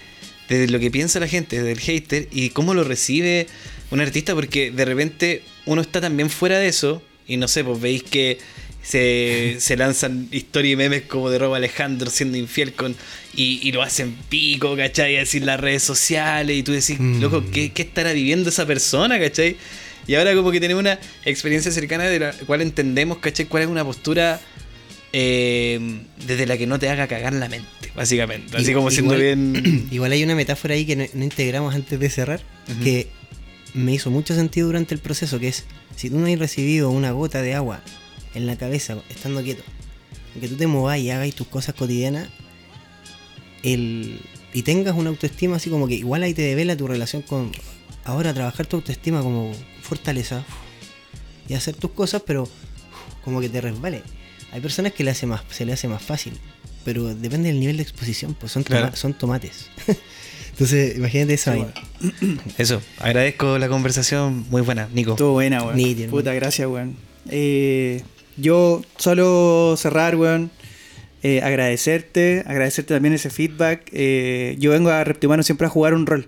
desde lo que piensa la gente, desde el hater y cómo lo recibe un artista, porque de repente uno está también fuera de eso y no sé, pues veis que se, se lanzan historias y memes como de Robo Alejandro siendo infiel con y, y lo hacen pico, ¿cachai? Así en las redes sociales y tú decís, loco, ¿qué, ¿qué estará viviendo esa persona, ¿cachai? Y ahora como que tenemos una experiencia cercana de la cual entendemos, ¿cachai? ¿Cuál es una postura eh, desde la que no te haga cagar la mente, básicamente? Así como siendo bien... Igual hay una metáfora ahí que no, no integramos antes de cerrar, que me hizo mucho sentido durante el proceso, que es, si tú no has recibido una gota de agua en la cabeza estando quieto, que tú te movas y hagas tus cosas cotidianas, el, y tengas una autoestima así como que igual ahí te devela tu relación con, ahora trabajar tu autoestima como fortaleza y hacer tus cosas, pero como que te resbale. Hay personas que le hace más, se le hace más fácil, pero depende del nivel de exposición, pues son, toma- Claro. son tomates. Entonces, imagínate esa vaina. Eso, agradezco la conversación, muy buena, Nico. Estuvo buena, weón. Nítido, Puta, gracias, weón. Eh, yo solo cerrar, weón. eh, agradecerte, agradecerte también ese feedback. Eh, yo vengo a Reptimano siempre a jugar un rol,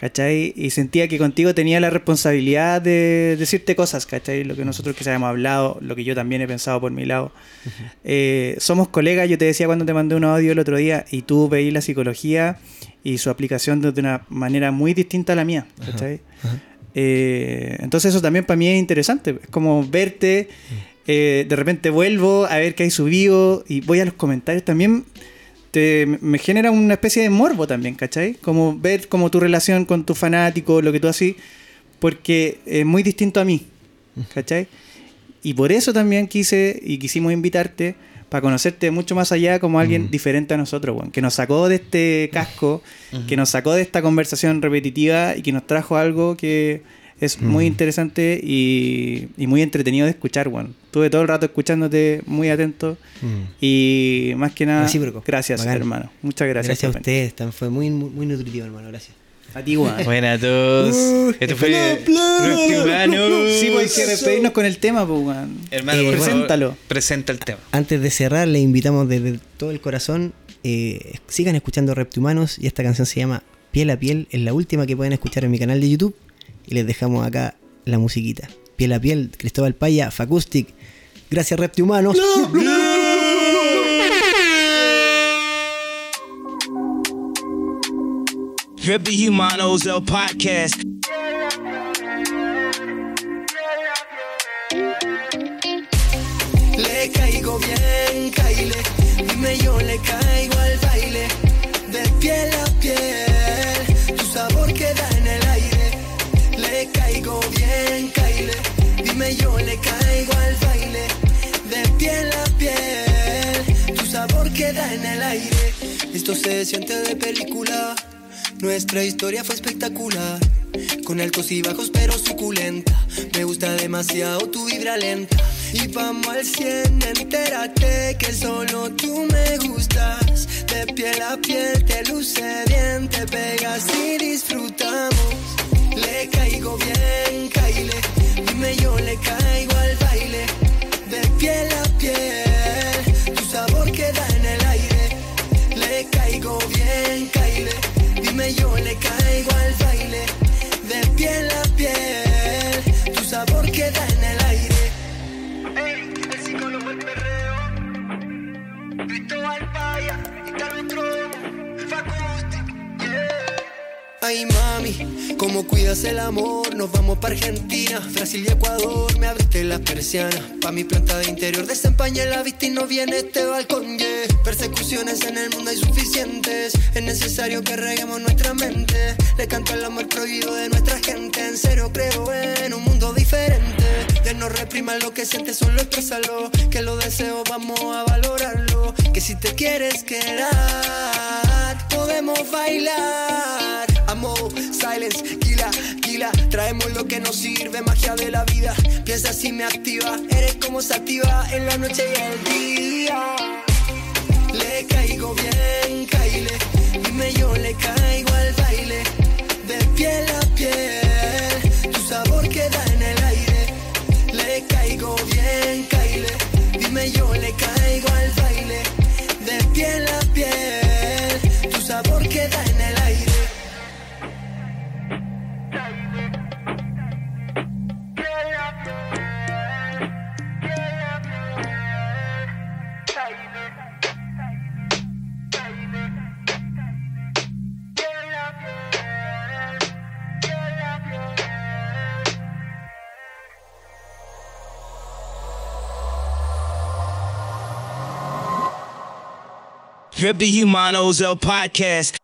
¿cachai? Y sentía que contigo tenía la responsabilidad de decirte cosas, ¿cachai? Lo que nosotros que habíamos hablado, lo que yo también he pensado por mi lado. Eh, somos colegas, yo te decía cuando te mandé un audio el otro día y tú veí la psicología y su aplicación de una manera muy distinta a la mía, ¿cachai? Eh, entonces eso también para mí es interesante, es como verte, eh, de repente vuelvo a ver que hay subido y voy a los comentarios también. Te, me genera una especie de morbo también, ¿cachai? Como ver como tu relación con tu fanático, lo que tú así, porque es muy distinto a mí, ¿cachai? Y por eso también quise y quisimos invitarte para conocerte mucho más allá como alguien diferente a nosotros, weón, que nos sacó de este casco, que nos sacó de esta conversación repetitiva y que nos trajo algo que es muy interesante y, y muy entretenido de escuchar, weón. Estuve todo el rato escuchándote muy atento y más que nada, Recíproco. gracias, Bacán. hermano. Muchas gracias. Gracias, a ustedes, tan- fue muy, muy, muy nutritivo, hermano, gracias. A ti, weón. Buena a todos. Uh, Esto fue Reptimano. Sí, pues hay que despedirnos con el tema, pues, weón. Hermano, Eh, por favor, preséntalo. presenta el tema. Antes de cerrar, le invitamos desde todo el corazón, eh, sigan escuchando Reptihumanos y esta canción se llama Piel a Piel, es la última que pueden escuchar en mi canal de YouTube y les dejamos acá la musiquita. Piel a Piel, Cristóbal Paya, Facustic. Gracias Reptihumanos. Rippy Humanos, el podcast. Le caigo bien, Kyle. Dime yo le caigo Dime yo le caigo al baile. De piel a piel, tu sabor queda en el aire. Esto se siente de película. Nuestra historia fue espectacular. Con altos y bajos pero suculenta. Me gusta demasiado tu vibra lenta. Y vamos al cien, entérate que solo tú me gustas. De piel a piel te luce bien, te pegas y disfrutamos. Le caigo bien, Kyle. Dime yo le caigo al baile. Argentina, Brasil y Ecuador, me abriste las persianas, pa' mi planta de interior, desempañé la vista y no viene este balcón, yeah. Persecuciones en el mundo hay suficientes, es necesario que reguemos nuestra mente, le canto el amor prohibido de nuestra gente, en serio creo en un mundo diferente, de no reprimar lo que sientes, solo exprésalo, que los deseos vamos a valorarlo, que si te quieres quedar, podemos bailar. Amo, silence, kila, Traemos lo que nos sirve, magia de la vida. Piensa si me activa, eres como sativa en la noche y el día. Le caigo bien, caile. Dime yo le caigo Rip the Humanos El podcast.